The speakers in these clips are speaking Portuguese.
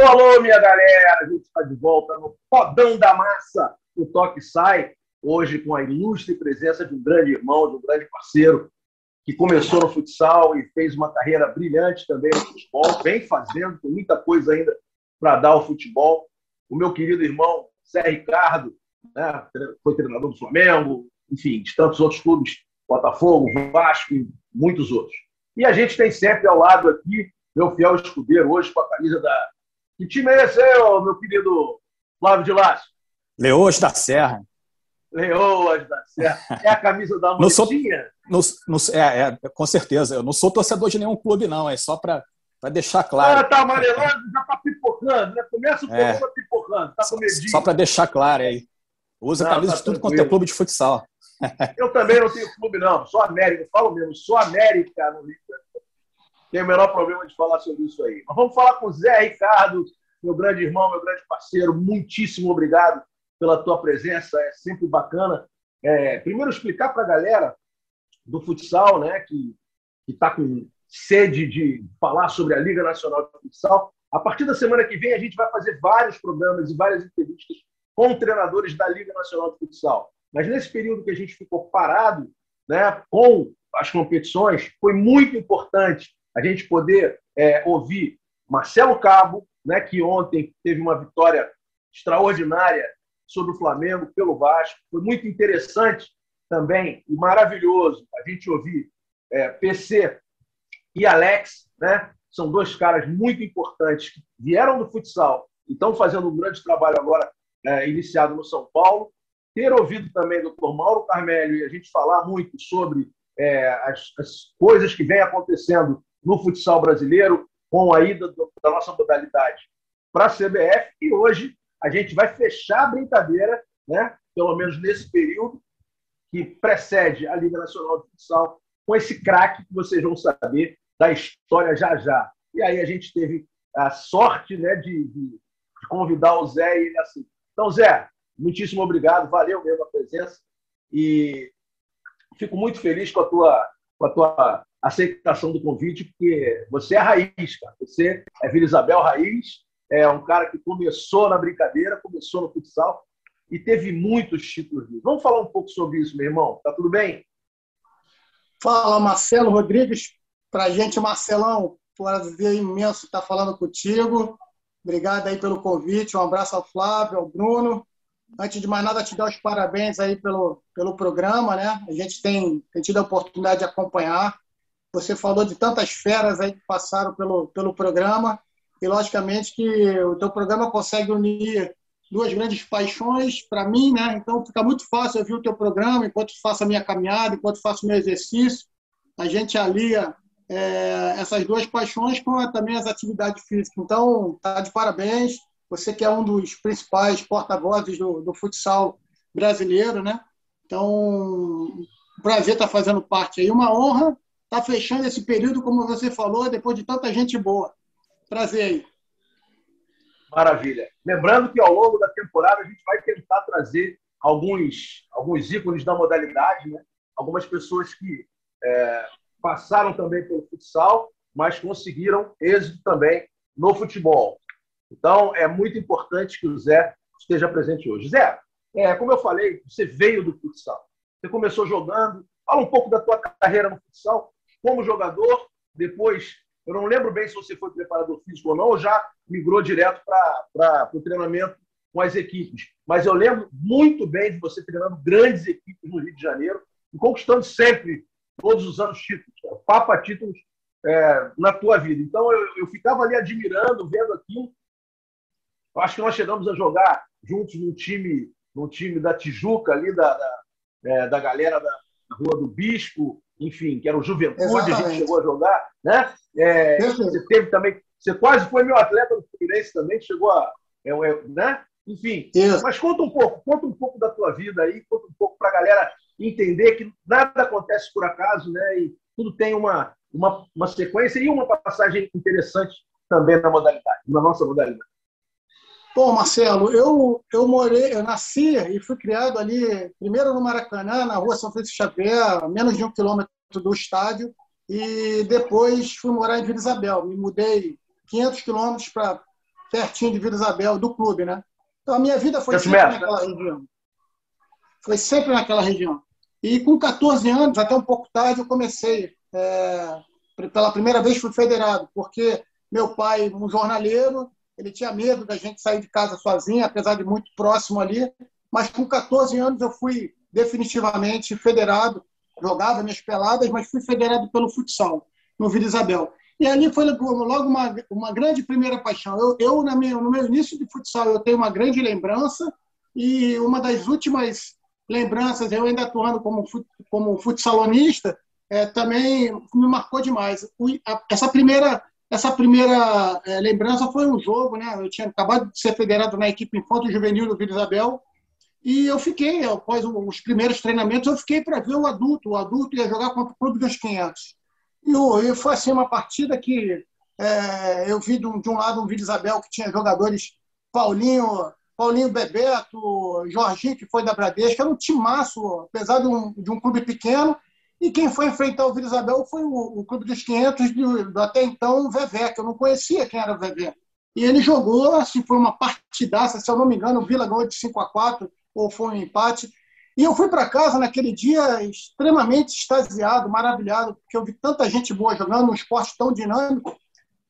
Alô, alô, minha galera! A gente está de volta no Podão da Massa, o Toque Sai, hoje com a ilustre presença de um grande irmão, de um grande parceiro, que começou no futsal e fez uma carreira brilhante também no futebol, vem fazendo, tem muita coisa ainda para dar ao futebol. O meu querido irmão Zé Ricardo, né, foi treinador do Flamengo, enfim, de tantos outros clubes, Botafogo, Vasco e muitos outros. E a gente tem sempre ao lado aqui meu fiel escudeiro, hoje com a camisa da. Que time é esse aí, meu querido Flávio de Lácio? Leoas da Serra. Leoas da Serra. É a camisa da? Não sou, não, não, é, é, com certeza. Eu não sou torcedor de nenhum clube, não. É só para deixar claro. Ah, tá amarelando, já tá pipocando, né? Começa o é. pipocando, tá com medinho. Só para deixar claro aí. Usa não, camisa tá de tudo quanto é clube de futsal. Eu também não tenho clube, não. Sou América. Eu falo mesmo, sou América no Rio Tem o menor problema de falar sobre isso aí. Mas vamos falar com o Zé Ricardo, meu grande irmão, meu grande parceiro. Muitíssimo obrigado pela tua presença. É sempre bacana. É, primeiro, explicar para a galera do futsal, né, que está com sede de falar sobre a Liga Nacional de Futsal. A partir da semana que vem, a gente vai fazer vários programas e várias entrevistas com treinadores da Liga Nacional de Futsal. Mas nesse período que a gente ficou parado né, com as competições, foi muito importante a gente poder é, ouvir Marcelo Cabo, né, que ontem teve uma vitória extraordinária sobre o Flamengo pelo Vasco. Foi muito interessante também e maravilhoso a gente ouvir é, PC e Alex, né? São dois caras muito importantes que vieram do futsal e estão fazendo um grande trabalho agora é, iniciado no São Paulo. Ter ouvido também o Dr. Mauro Carmelho e a gente falar muito sobre é, as, as, coisas que vem acontecendo no futsal brasileiro com a ida do, da nossa modalidade para a CBF e hoje a gente vai fechar a brincadeira, né? pelo menos nesse período que precede a Liga Nacional de Futsal, com esse craque que vocês vão saber da história já já. E aí a gente teve a sorte né, de, de, de convidar o Zé e ele assim. Então, Zé, muitíssimo obrigado, valeu mesmo a presença e fico muito feliz com a tua, com a tua aceitação do convite, porque você é raiz, cara. Você é Vila Isabel Raiz, é um cara que começou na brincadeira, começou no futsal e teve muitos títulos. Vamos falar um pouco sobre isso, meu irmão? Tá tudo bem? Fala, Marcelo Rodrigues. Para a gente, Marcelão, prazer imenso estar falando contigo. Obrigado aí pelo convite. Um abraço ao Flávio, ao Bruno. Antes de mais nada, te dar os parabéns aí pelo, pelo programa, né? A gente tem, tem tido a oportunidade de acompanhar. Você falou de tantas feras aí que passaram pelo, pelo programa e, logicamente, que o teu programa consegue unir duas grandes paixões para mim, né? Então fica muito fácil eu ver o teu programa enquanto faço a minha caminhada, enquanto faço meu exercício. A gente alia é, essas duas paixões com também as atividades físicas. Então, tá de parabéns. Você que é um dos principais porta-vozes do, do, futsal brasileiro, né? Então, prazer estar tá fazendo parte aí. Uma honra estar tá fechando esse período, como você falou, depois de tanta gente boa. Prazer aí. Maravilha. Lembrando que ao longo da temporada a gente vai tentar trazer alguns, alguns ícones da modalidade, né? algumas pessoas que é, passaram também pelo futsal, mas conseguiram êxito também no futebol. Então, é muito importante que o Zé esteja presente hoje. Zé, é, como eu falei, você veio do futsal. Você começou jogando. Fala um pouco da tua carreira no futsal como jogador. Depois, eu não lembro bem se você foi preparador físico ou não, ou já migrou direto para o treinamento com as equipes. Mas eu lembro muito bem de você treinando grandes equipes no Rio de Janeiro e conquistando sempre todos os anos títulos, cara. papa títulos é, na tua vida. Então eu, eu ficava ali admirando, vendo aquilo. Eu acho que nós chegamos a jogar juntos num time, num time da Tijuca ali, da, da, é, da galera da, da, Rua do Bispo, enfim, que era o Juventude, Exatamente. a gente chegou a jogar, né? É, você teve também, você quase foi meu atleta no Fluminense também, chegou a, é, é, né? Enfim, Isso. mas conta um pouco, conta um pouco da tua vida aí, conta um pouco para a galera entender que nada acontece por acaso, né? E tudo tem uma, uma, uma sequência e uma passagem interessante também na modalidade, na nossa modalidade. Bom, Marcelo, eu, eu morei, eu nasci e fui criado ali, primeiro no Maracanã, na rua São Francisco Xavier, menos de um quilômetro do estádio, e depois fui morar em Vila Isabel. Me mudei 500 quilômetros para pertinho de Vila Isabel, do clube, né? Então a minha vida foi sempre naquela região. Foi sempre naquela região. E com 14 anos, até um pouco tarde, eu comecei. É, pela primeira vez fui federado, porque meu pai, um jornaleiro, ele tinha medo da gente sair de casa sozinho, apesar de muito próximo ali. Mas com 14 anos eu fui definitivamente federado, jogava minhas peladas, mas fui federado pelo futsal, no Vila Isabel. E ali foi logo uma, uma grande primeira paixão. Eu, eu na minha, no meu início de futsal, eu tenho uma grande lembrança e uma das últimas lembranças, eu ainda atuando como, como futsalonista, é, também me marcou demais. Essa primeira essa primeira é, lembrança foi um jogo, né? Eu tinha acabado de ser federado na equipe Infanto Juvenil do Vila Isabel e eu fiquei, após os primeiros treinamentos, eu fiquei para ver o adulto. O adulto ia jogar contra o Clube dos 500. E, e foi assim uma partida que é, eu vi de um, de um lado um Vila Isabel que tinha jogadores Paulinho, Paulinho Bebeto, Jorginho, que foi da Bradesca, era um timaço, apesar de um, de um clube pequeno, e quem foi enfrentar o Vila Isabel foi o, o Clube dos 500, do, até então o Vevé, que eu não conhecia quem era o Vevé. E ele jogou, assim, foi uma partidaça, se eu não me engano, o Vila ganhou de 5 a 4 ou foi um empate. E eu fui para casa naquele dia extremamente extasiado, maravilhado, porque eu vi tanta gente boa jogando um esporte tão dinâmico,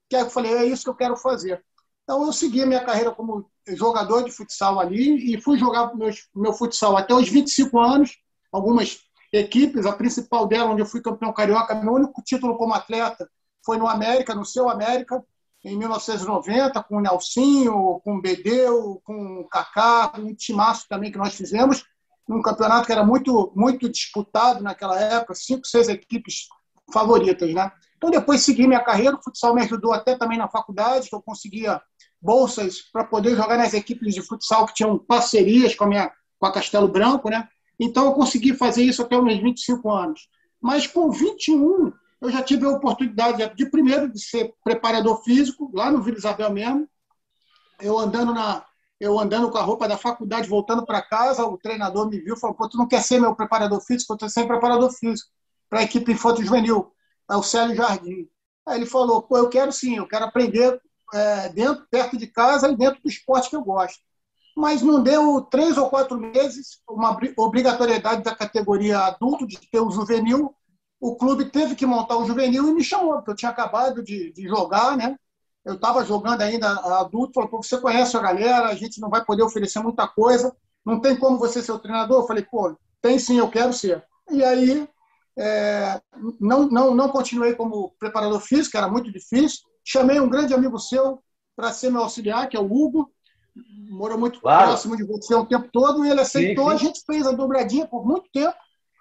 que eu falei, é isso que eu quero fazer. Então eu segui a minha carreira como jogador de futsal ali e fui jogar meu, meu futsal até os 25 anos, algumas equipes, a principal dela, onde eu fui campeão carioca, meu único título como atleta foi no América, no seu América, em 1990, com o Nelsinho, com o Bedeu, com o Kaká, um timaço também que nós fizemos, num campeonato que era muito, muito disputado naquela época, cinco, seis equipes favoritas, né? Então, depois segui minha carreira, o futsal me ajudou até também na faculdade, que eu conseguia bolsas para poder jogar nas equipes de futsal que tinham parcerias com a, minha, com a Castelo Branco, né? Então, eu consegui fazer isso até os meus 25 anos. Mas com 21, eu já tive a oportunidade de, primeiro, de ser preparador físico, lá no Vila Isabel mesmo. Eu andando, na, eu andando com a roupa da faculdade, voltando para casa, o treinador me viu e falou: Pô, tu não quer ser meu preparador físico? Eu estou sendo preparador físico para a equipe Infanto Juvenil, é o Célio Jardim. Aí ele falou: Pô, eu quero sim, eu quero aprender é, dentro, perto de casa e dentro do esporte que eu gosto mas não deu três ou quatro meses, uma obrigatoriedade da categoria adulto de ter o juvenil. O clube teve que montar o juvenil e me chamou, porque eu tinha acabado de, de jogar, né? Eu estava jogando ainda adulto, falou, você conhece a galera, a gente não vai poder oferecer muita coisa, não tem como você ser o treinador? Eu falei, pô, tem sim, eu quero ser. E aí, é, não, não, não continuei como preparador físico, era muito difícil. Chamei um grande amigo seu para ser meu auxiliar, que é o Hugo, morou muito claro. próximo de você o tempo todo, e ele aceitou. Sim, sim. A gente fez a dobradinha por muito tempo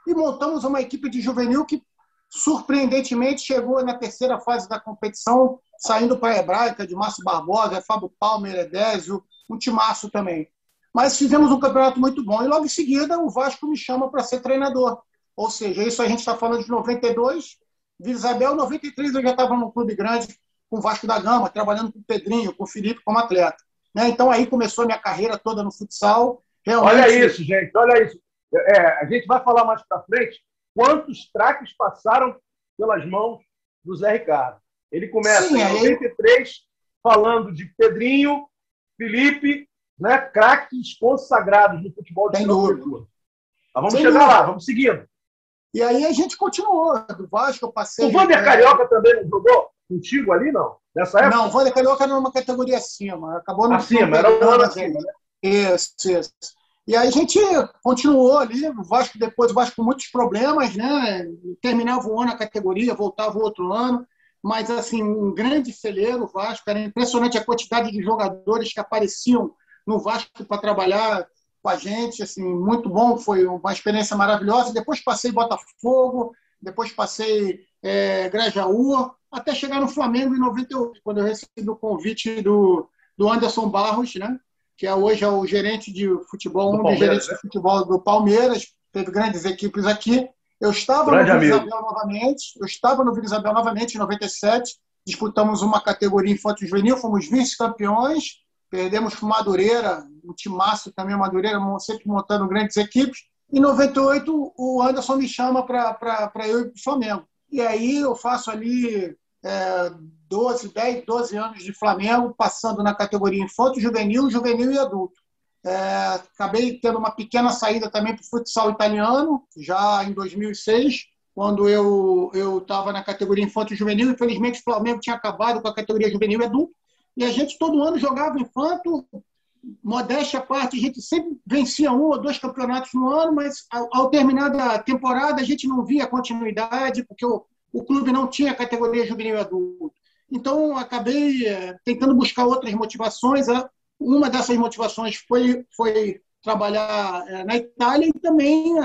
e montamos uma equipe de juvenil que, surpreendentemente, chegou na terceira fase da competição, saindo para a Hebraica, de Márcio Barbosa, Fábio Palmer, Edésio, um timaço também. Mas fizemos um campeonato muito bom. E logo em seguida, o Vasco me chama para ser treinador. Ou seja, isso a gente está falando de 92. Vila Isabel, 93, eu já estava num clube grande com o Vasco da Gama, trabalhando com o Pedrinho, com o Felipe como atleta. Né? Então aí começou a minha carreira toda no futsal. Realmente... Olha isso, gente, olha isso. É, a gente vai falar mais para frente quantos traques passaram pelas mãos do Zé Ricardo. Ele começa Sim, em 93 aí... falando de Pedrinho, Felipe, né, craques consagrados no futebol de Sem dúvida. vamos Sem chegar dúvida. lá, vamos seguindo. E aí a gente continuou. Do Vasco eu passei. O Vander Carioca também não jogou contigo ali, não? Nessa época? Não, Vander Carioca era uma categoria acima. Acabou no acima, era um ano acima, né? Isso, isso. E aí a gente continuou ali, o Vasco depois, o Vasco com muitos problemas, né? Terminava um ano a categoria, voltava o outro ano, mas assim, um grande celeiro o Vasco, era impressionante a quantidade de jogadores que apareciam no Vasco para trabalhar com a gente, assim, muito bom, foi uma experiência maravilhosa. Depois passei Botafogo, depois passei é, Grajaú, até chegar no Flamengo em 98, quando eu recebi o convite do, do Anderson Barros, né? que é hoje é o gerente de futebol, um dos gerentes né? de futebol do Palmeiras, teve grandes equipes aqui. Eu estava Grande no Vila Isabel novamente, eu estava no Vila Isabel novamente em 97, disputamos uma categoria infantil juvenil, fomos vice-campeões, perdemos para Madureira, um timaço também, Madureira, sempre montando grandes equipes. Em 98, o Anderson me chama para eu ir para o Flamengo. E aí eu faço ali é, 12, 10, 12 anos de Flamengo, passando na categoria infanto, juvenil, juvenil e adulto. É, acabei tendo uma pequena saída também para o futsal italiano, já em 2006, quando eu estava na categoria infanto juvenil. Infelizmente, o Flamengo tinha acabado com a categoria juvenil e adulto. E a gente todo ano jogava infanto, modéstia à parte, a gente sempre vencia um ou dois campeonatos no ano, mas ao, ao terminar a temporada a gente não via continuidade, porque o, o clube não tinha categoria juvenil e adulto. Então, acabei é, tentando buscar outras motivações. Uma dessas motivações foi, foi trabalhar é, na Itália e também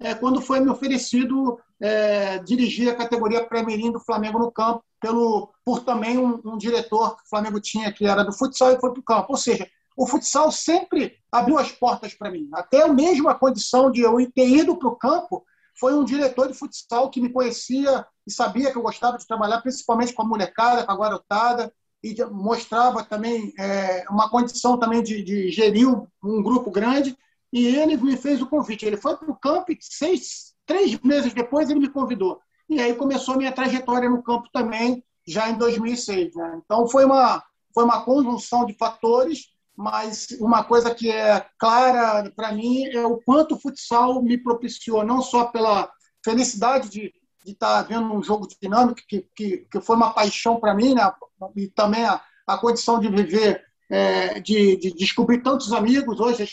é, quando foi me oferecido é, dirigir a categoria pré-mirim do Flamengo no campo, pelo, por também um, um, diretor que o Flamengo tinha, que era do futsal e foi para o campo. Ou seja, o futsal sempre abriu as portas para mim. Até mesmo a condição de eu ter ido para o campo foi um diretor de futsal que me conhecia e sabia que eu gostava de trabalhar, principalmente com a molecada, com a garotada, e mostrava também é, uma condição também de, de gerir um grupo grande. E ele me fez o convite. Ele foi para o campo e seis, três meses depois ele me convidou. E aí começou a minha trajetória no campo também, já em 2006. Né? Então foi uma, foi uma conjunção de fatores, mas uma coisa que é clara para mim é o quanto o futsal me propiciou, não só pela felicidade de, estar tá vendo um jogo dinâmico, que, que, que foi uma paixão para mim, né? e também a, a condição de viver, é, de, de descobrir tantos amigos. Hoje,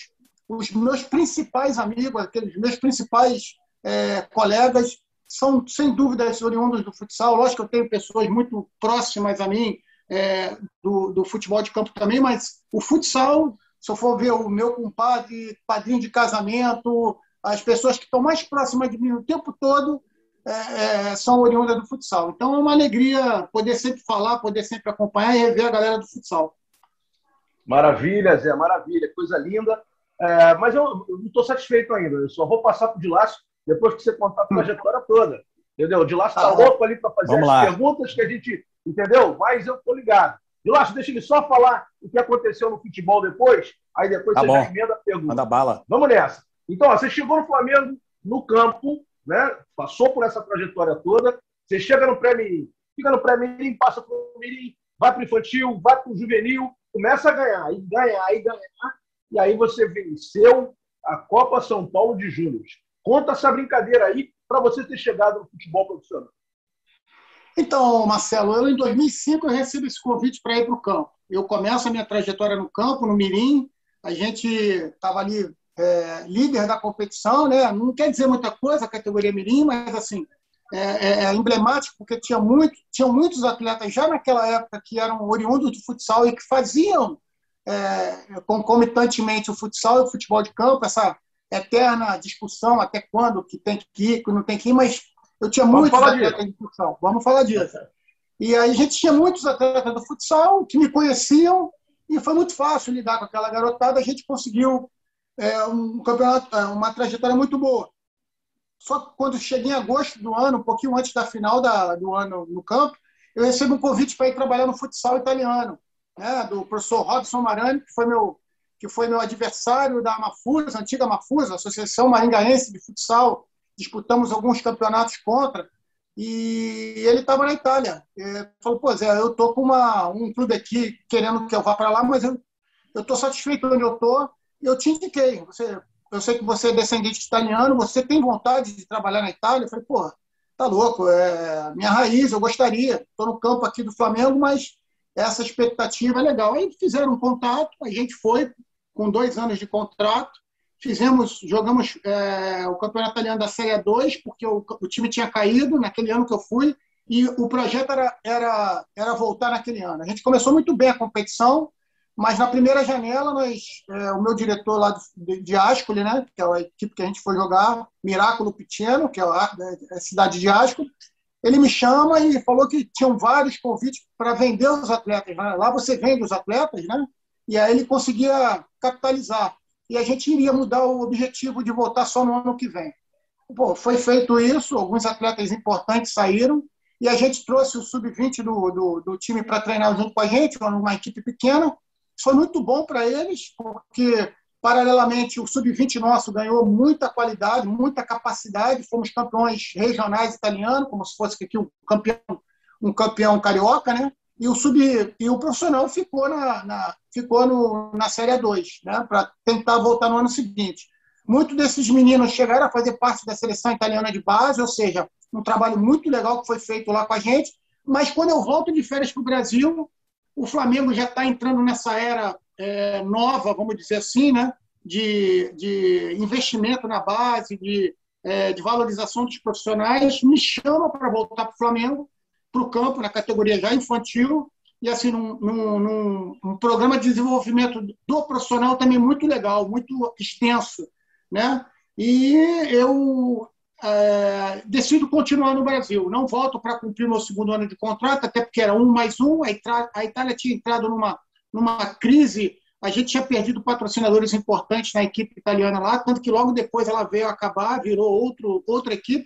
os meus principais amigos, aqueles meus principais é, colegas, são, sem dúvida, oriundos do futsal. Lógico que eu tenho pessoas muito próximas a mim é, do, do futebol de campo também, mas o futsal, se eu for ver o meu compadre, padrinho de casamento, as pessoas que estão mais próximas de mim o tempo todo, é, é, são oriundas do futsal. Então é uma alegria poder sempre falar, poder sempre acompanhar e rever a galera do futsal. Maravilha, Zé, maravilha, coisa linda. É, mas eu, não estou satisfeito ainda. Eu só vou passar para o Dilácio depois que você contar a trajetória toda. Entendeu? O Dilácio está ah, louco ali para fazer as lá. perguntas que a gente. Entendeu? Mas eu estou ligado. Dilácio, deixa ele só falar o que aconteceu no futebol depois, aí depois tá você bom. já emenda a pergunta. Manda bala. Vamos nessa. Então, ó, você chegou no Flamengo no campo, né? passou por essa trajetória toda, você chega no pré-mirim, fica no pré-mirim, passa para o mirim, vai para o infantil, vai para o juvenil, começa a ganhar, e ganhar, e ganhar, e aí você venceu a Copa São Paulo de Júnior. Conta essa brincadeira aí para você ter chegado no futebol profissional. Então, Marcelo, eu em 2005 eu recebo esse convite para ir para o campo. Eu começo a minha trajetória no campo, no Mirim. A gente estava ali é, líder da competição, né? Não quer dizer muita coisa a categoria Mirim, mas assim é, é, é, emblemático porque tinha muito, tinham muitos atletas já naquela época que eram oriundos do futsal e que faziam é, concomitantemente o futsal e o futebol de campo, essa eterna discussão até quando que tem que ir, que não tem que ir, mas eu tinha Vamos muitos atletas disso. de futsal. Vamos falar disso. E aí a gente tinha muitos atletas do futsal que me conheciam e foi muito fácil lidar com aquela garotada. A gente conseguiu é, um campeonato, é, uma trajetória muito boa. Só que quando cheguei em agosto do ano, um pouquinho antes da final da, do ano no campo, eu recebi um convite para ir trabalhar no futsal italiano, né, do professor Robson Marani, que foi meu que foi meu adversário da Mafusa, antiga Mafusa, Associação Maringaense de Futsal. Disputamos alguns campeonatos contra. E ele estava na Itália. Ele falou: Pô, Zé, eu tô com uma, um clube aqui querendo que eu vá para lá, mas eu estou satisfeito onde eu estou eu te indiquei. Você, eu sei que você é descendente de italiano, você tem vontade de trabalhar na Itália? Eu falei, pô, tá louco, é minha raiz, eu gostaria. Estou no campo aqui do Flamengo, mas essa expectativa é legal. Aí fizeram um contato, a gente foi com dois anos de contrato, fizemos, jogamos é, o campeonato italiano da Série 2, porque o, o, time tinha caído naquele ano que eu fui, e o projeto era, era, era voltar naquele ano. A gente começou muito bem a competição, mas na primeira janela, nós, é, o meu diretor lá de, de Ascoli, né, que é a equipe que a gente foi jogar, Miraculo Piceno, que é a, é a cidade de Ascoli, ele me chama e falou que tinham vários convites para vender os atletas. Né? Lá você vende os atletas, né? E aí ele conseguia capitalizar. E a gente iria mudar o objetivo de voltar só no ano que vem. Pô, foi feito isso, alguns atletas importantes saíram, e a gente trouxe o sub-20 do, do, do, time para treinar junto com a gente, uma equipe pequena, foi muito bom para eles, porque, paralelamente, o sub-20 nosso ganhou muita qualidade, muita capacidade. Fomos campeões regionais italianos, como se fosse aqui o campeão um campeão carioca, né? E o, sub, e o profissional ficou na, na ficou no, na Série 2, né? Para tentar voltar no ano seguinte. Muitos desses meninos chegaram a fazer parte da seleção italiana de base, ou seja, um trabalho muito legal que foi feito lá com a gente. Mas quando eu volto de férias para o Brasil, o Flamengo já está entrando nessa era é, nova, vamos dizer assim, né? de, de investimento na base, de, é, de valorização dos profissionais, me chama para voltar para o Flamengo, para o campo, na categoria já infantil, e assim, num, num, num, um programa de desenvolvimento do profissional também muito legal, muito extenso. Né? E eu é, decido continuar no Brasil. Não volto para cumprir meu segundo ano de contrato, até porque era um mais um. A Itália tinha entrado numa, numa crise a gente tinha perdido patrocinadores importantes na equipe italiana lá, tanto que logo depois ela veio acabar, virou outro, outra equipe,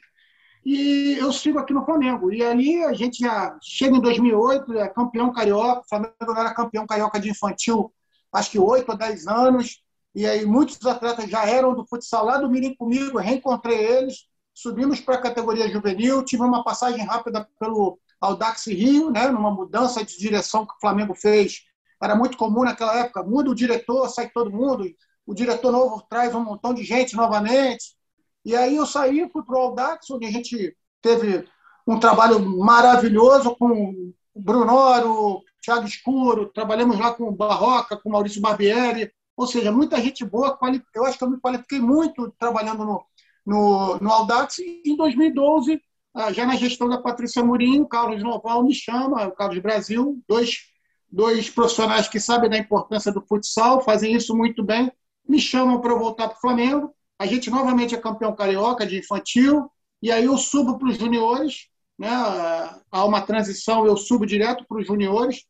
e eu sigo aqui no Flamengo. E ali a gente já chega em 2008, é campeão carioca, o Flamengo era campeão carioca de infantil, acho que 8 ou 10 anos, e aí muitos atletas já eram do futsal lá do Mirim comigo, reencontrei eles, subimos para a categoria juvenil, tive uma passagem rápida pelo Audax Rio, né, numa mudança de direção que o Flamengo fez era muito comum naquela época, muda o diretor, sai todo mundo, o diretor novo traz um montão de gente novamente. E aí eu saí, fui para o Audax, onde a gente teve um trabalho maravilhoso com o Brunoro, Thiago Escuro, trabalhamos lá com o Barroca, com o Maurício Barbieri, ou seja, muita gente boa. Eu acho que eu me qualifiquei muito trabalhando no, no, no Audax. E em 2012, ah, já na gestão da Patrícia Murim, o Carlos Noval me chama, o Carlos Brasil, dois dois profissionais que sabem da importância do futsal, fazem isso muito bem, me chamam para eu voltar para o Flamengo. A gente novamente é campeão carioca de infantil, e aí eu subo para os juniores, né? há uma transição, eu subo direto para os juniores.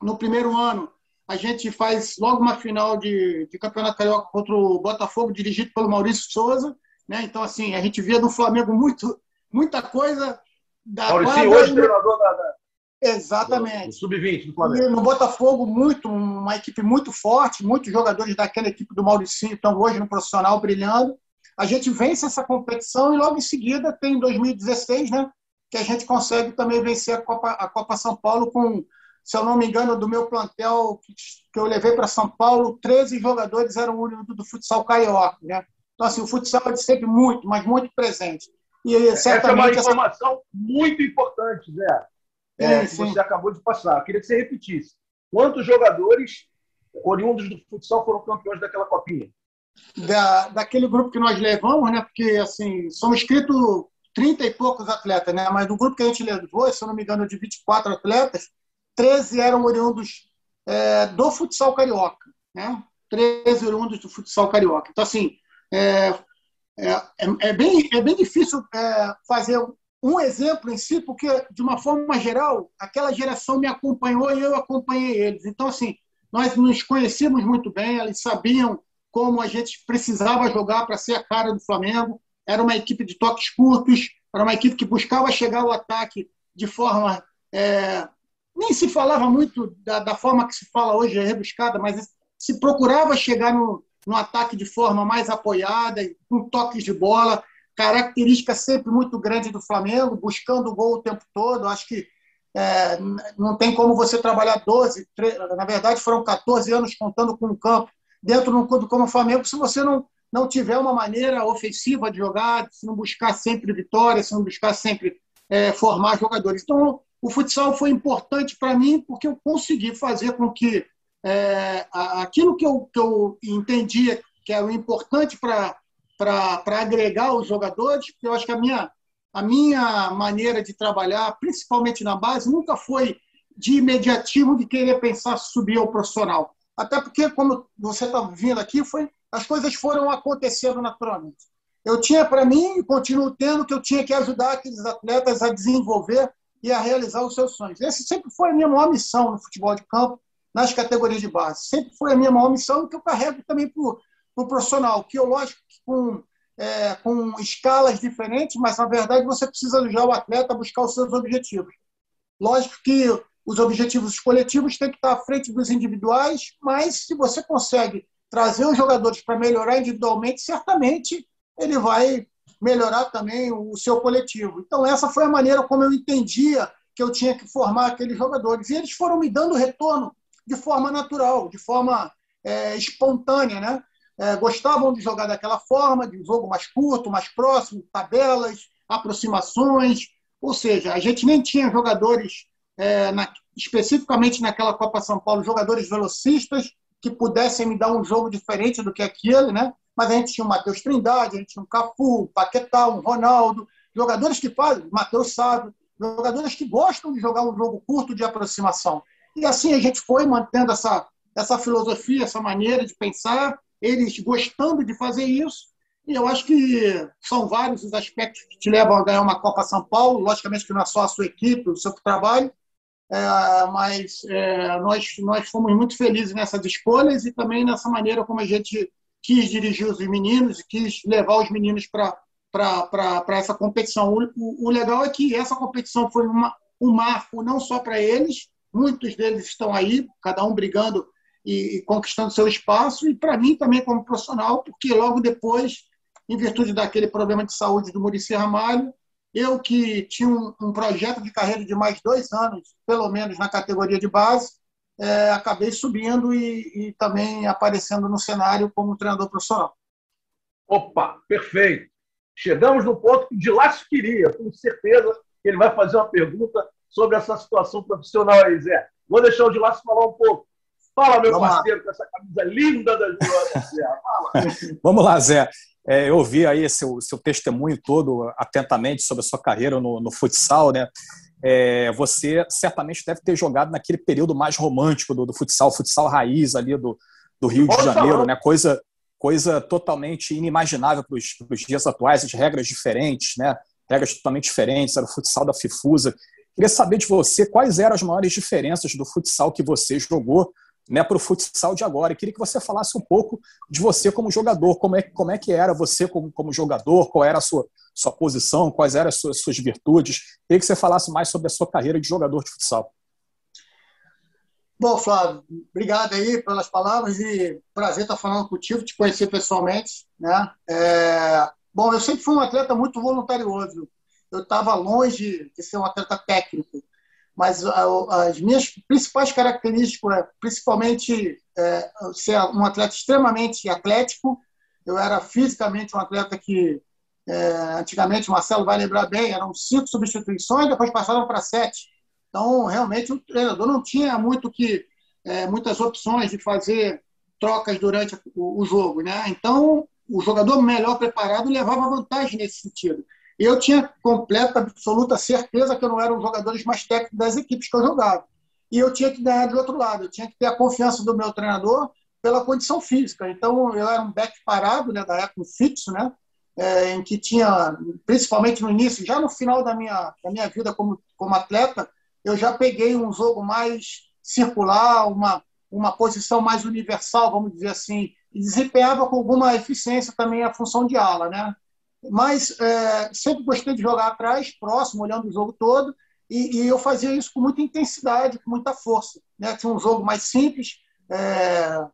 No primeiro ano, a gente faz logo uma final de, de campeonato carioca contra o Botafogo, dirigido pelo Maurício Souza. Né? Então, assim, a gente via no Flamengo muito, muita coisa da Maurício, hoje treinador da, Exatamente. Sub-20 do Flamengo. E no Botafogo, muito, uma equipe muito forte, muitos jogadores daquela equipe do Mauricinho estão hoje no profissional brilhando. A gente vence essa competição e logo em seguida tem 2016, né? Que a gente consegue também vencer a Copa, a Copa São Paulo com, se eu não me engano, do meu plantel que eu levei para São Paulo, 13 jogadores eram únicos do futsal carioca, né? Então, assim, o futsal é sempre muito, mas muito presente. E certamente essa é uma informação essa... muito importante, Zé é, que você acabou de passar. Eu queria que você repetisse. Quantos jogadores oriundos do futsal foram campeões daquela copinha? Da, daquele grupo que nós levamos, né? Porque assim, são inscritos 30 e poucos atletas, né? Mas do grupo que a gente levou, se eu não me engano, de 24 atletas, 13 eram oriundos é, do futsal carioca, né? 13 oriundos do futsal carioca. Então, assim, é, é, é, é bem, é bem difícil é, fazer um exemplo em si, porque, de uma forma geral, aquela geração me acompanhou e eu acompanhei eles. Então, assim, nós nos conhecíamos muito bem, eles sabiam como a gente precisava jogar para ser a cara do Flamengo. Era uma equipe de toques curtos, era uma equipe que buscava chegar ao ataque de forma. É, nem se falava muito da, da, forma que se fala hoje, é rebuscada, mas se procurava chegar no, no ataque de forma mais apoiada, com toques de bola característica sempre muito grande do Flamengo, buscando o gol o tempo todo. Acho que é, não tem como você trabalhar 12, 13, na verdade foram 14 anos contando com o campo dentro de um clube como o Flamengo, se você não, não tiver uma maneira ofensiva de jogar, se não buscar sempre vitória, se não buscar sempre é, formar jogadores. Então, o futsal foi importante para mim porque eu consegui fazer com que é, aquilo que eu, que eu entendia que era importante para para agregar os jogadores, porque eu acho que a minha, a minha maneira de trabalhar, principalmente na base, nunca foi de imediatismo de querer pensar subir ao profissional. Até porque, como você está vindo aqui, foi, as coisas foram acontecendo naturalmente. Eu tinha para mim, e continuo tendo, que eu tinha que ajudar aqueles atletas a desenvolver e a realizar os seus sonhos. Essa sempre foi a minha maior missão no futebol de campo, nas categorias de base. Sempre foi a minha maior missão, que eu carrego também para o profissional, que eu, lógico, com, é, com escalas diferentes, mas na verdade você precisa ajudar o atleta a buscar os seus objetivos. Lógico que os objetivos coletivos têm que estar à frente dos individuais, mas se você consegue trazer os jogadores para melhorar individualmente, certamente ele vai melhorar também o seu coletivo. Então, essa foi a maneira como eu entendia que eu tinha que formar aqueles jogadores. E eles foram me dando retorno de forma natural, de forma é, espontânea. Né? É, gostavam de jogar daquela forma, de jogo mais curto, mais próximo, tabelas, aproximações. Ou seja, a gente nem tinha jogadores, é, na, especificamente naquela Copa São Paulo, jogadores velocistas que pudessem me dar um jogo diferente do que aquele, né? Mas a gente tinha o Matheus Trindade, a gente tinha o Cafu, o Paquetá, o Ronaldo, jogadores que fazem, Matheus Sábio, jogadores que gostam de jogar um jogo curto de aproximação. E assim a gente foi mantendo essa, essa filosofia, essa maneira de pensar, eles gostando de fazer isso. E eu acho que são vários os aspectos que te levam a ganhar uma Copa São Paulo. Logicamente que não é só a sua equipe, o seu trabalho, é, mas é, nós, nós fomos muito felizes nessas escolhas e também nessa maneira como a gente quis dirigir os meninos e quis levar os meninos para essa competição. O, o, o, legal é que essa competição foi uma, um marco não só para eles, muitos deles estão aí, cada um brigando e, conquistando seu espaço, e para mim também como profissional, porque logo depois, em virtude daquele problema de saúde do Murici Ramalho, eu que tinha um, um, projeto de carreira de mais dois anos, pelo menos na categoria de base, é, acabei subindo e, e, também aparecendo no cenário como treinador profissional. Opa, perfeito. Chegamos no ponto que o Dilácio queria. Com certeza ele vai fazer uma pergunta sobre essa situação profissional aí, Zé. Vou deixar o Dilácio falar um pouco. Fala, meu Vamos parceiro, lá. com essa camisa linda da Zé. Fala. Vamos lá, Zé. É, eu ouvi aí seu, seu testemunho todo atentamente sobre a sua carreira no, no futsal, né? É, você certamente deve ter jogado naquele período mais romântico do, do futsal, futsal raiz ali do, do Rio de Janeiro, né? Coisa, coisa totalmente inimaginável para os dias atuais, as regras diferentes, né? Regras totalmente diferentes, era o futsal da Fifusa. Queria saber de você quais eram as maiores diferenças do futsal que você jogou né, para o futsal de agora. Eu queria que você falasse um pouco de você como jogador, como é, como é que era você como, como jogador, qual era a sua, sua posição, quais eram as suas, suas virtudes. Eu queria que você falasse mais sobre a sua carreira de jogador de futsal. Bom, Flávio, obrigado aí pelas palavras e prazer estar falando contigo, te conhecer pessoalmente. Né? É... Bom, eu sempre fui um atleta muito voluntarioso. Eu estava longe de ser um atleta técnico mas as minhas principais características, principalmente é, ser um atleta extremamente atlético, eu era fisicamente um atleta que, é, antigamente, o Marcelo vai lembrar bem, eram cinco substituições, depois passaram para sete. Então, realmente, o treinador não tinha muito que, é, muitas opções de fazer trocas durante o, o jogo. Né? Então, o jogador melhor preparado levava vantagem nesse sentido eu tinha completa, absoluta certeza que eu não era um dos jogadores mais técnicos das equipes que eu jogava. E eu tinha que ganhar do outro lado, eu tinha que ter a confiança do meu treinador pela condição física. Então, eu era um back parado, né, da época fixo, né, é, em que tinha, principalmente no início, já no final da minha, da minha vida como, como atleta, eu já peguei um jogo mais circular, uma, uma posição mais universal, vamos dizer assim, e desempenhava com alguma eficiência também a função de ala, né? Mas é, sempre gostei de jogar atrás, próximo, olhando o jogo todo, e, e, eu fazia isso com muita intensidade, com muita força. Né? Tinha um jogo mais simples. É,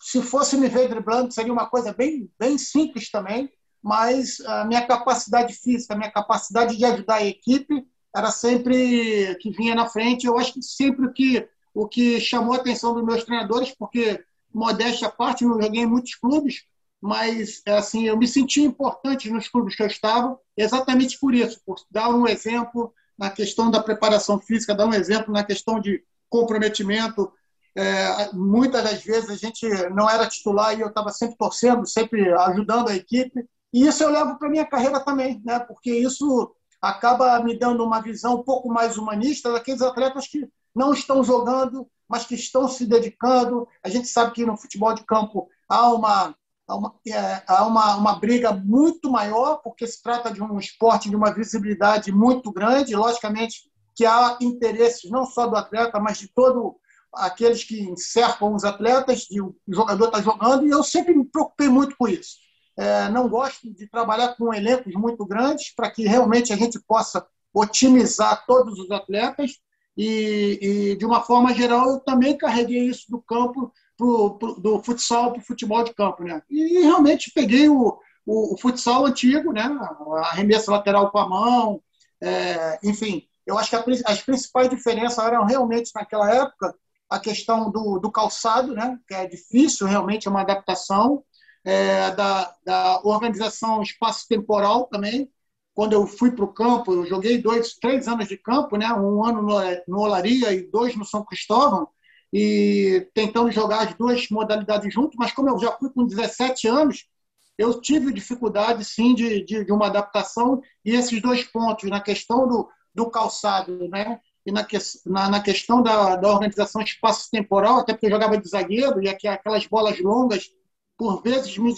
se fosse me ver driblando, seria uma coisa bem, bem simples também, mas a minha capacidade física, a minha capacidade de ajudar a equipe era sempre que vinha na frente. Eu acho que sempre que, o que chamou a atenção dos meus treinadores, porque, modéstia à parte, não joguei em muitos clubes, mas assim eu me senti importante nos clubes que eu estava exatamente por isso, por dar um exemplo na questão da preparação física, dar um exemplo na questão de comprometimento. É, muitas das vezes a gente não era titular e eu estava sempre torcendo, sempre ajudando a equipe. E isso eu levo para minha carreira também, né? Porque isso acaba me dando uma visão um pouco mais humanista daqueles atletas que não estão jogando, mas que estão se dedicando. A gente sabe que no futebol de campo há uma há uma, é, há uma, uma briga muito maior, porque se trata de um esporte de uma visibilidade muito grande. Logicamente que há interesses não só do atleta, mas de todo aqueles que cercam os atletas, de o jogador está jogando, e eu sempre me preocupei muito com isso. É, não gosto de trabalhar com elencos muito grandes para que realmente a gente possa otimizar todos os atletas e, e, de uma forma geral, eu também carreguei isso do campo pro, pro, do futsal para o futebol de campo, né? E realmente peguei o, o, o futsal antigo, né? A arremesso lateral com a mão, é, enfim, Eu acho que as principais diferenças eram realmente naquela época a questão do, do calçado, né, que é difícil realmente, é uma adaptação, é, da, da organização espaço-temporal também. Quando eu fui para o campo, eu joguei dois, três anos de campo, né, um ano no, no Olaria e dois no São Cristóvão, e tentando jogar as duas modalidades juntos, mas como eu já fui com 17 anos, eu tive dificuldade, sim, de, de, de uma adaptação, e esses dois pontos, na questão do, do calçado, né, e na, que, na, na questão da, da organização espaço-temporal, até porque eu jogava de zagueiro, e aquelas bolas longas, por vezes, me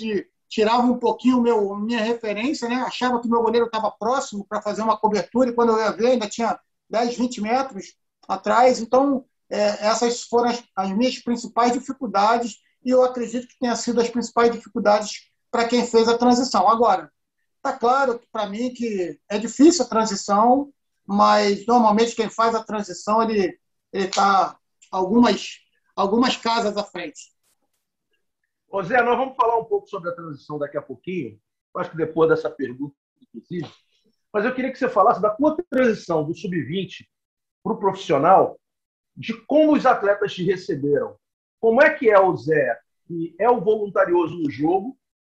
tiravam um pouquinho meu, minha referência, né? achava que meu goleiro estava próximo para fazer uma cobertura, e quando eu ia ver, ainda tinha 10, 20 metros atrás. Então, é, essas foram as, as minhas principais dificuldades, e eu acredito que tenha sido as principais dificuldades para quem fez a transição. Agora, está claro para mim que é difícil a transição, mas normalmente quem faz a transição ele está algumas, algumas casas à frente. Ô Zé, nós vamos falar um pouco sobre a transição daqui a pouquinho. Acho que depois dessa pergunta, inclusive. Mas eu queria que você falasse da tua transição do sub-20 para o profissional, de como os atletas te receberam. Como é que é o Zé, que é o voluntarioso no jogo,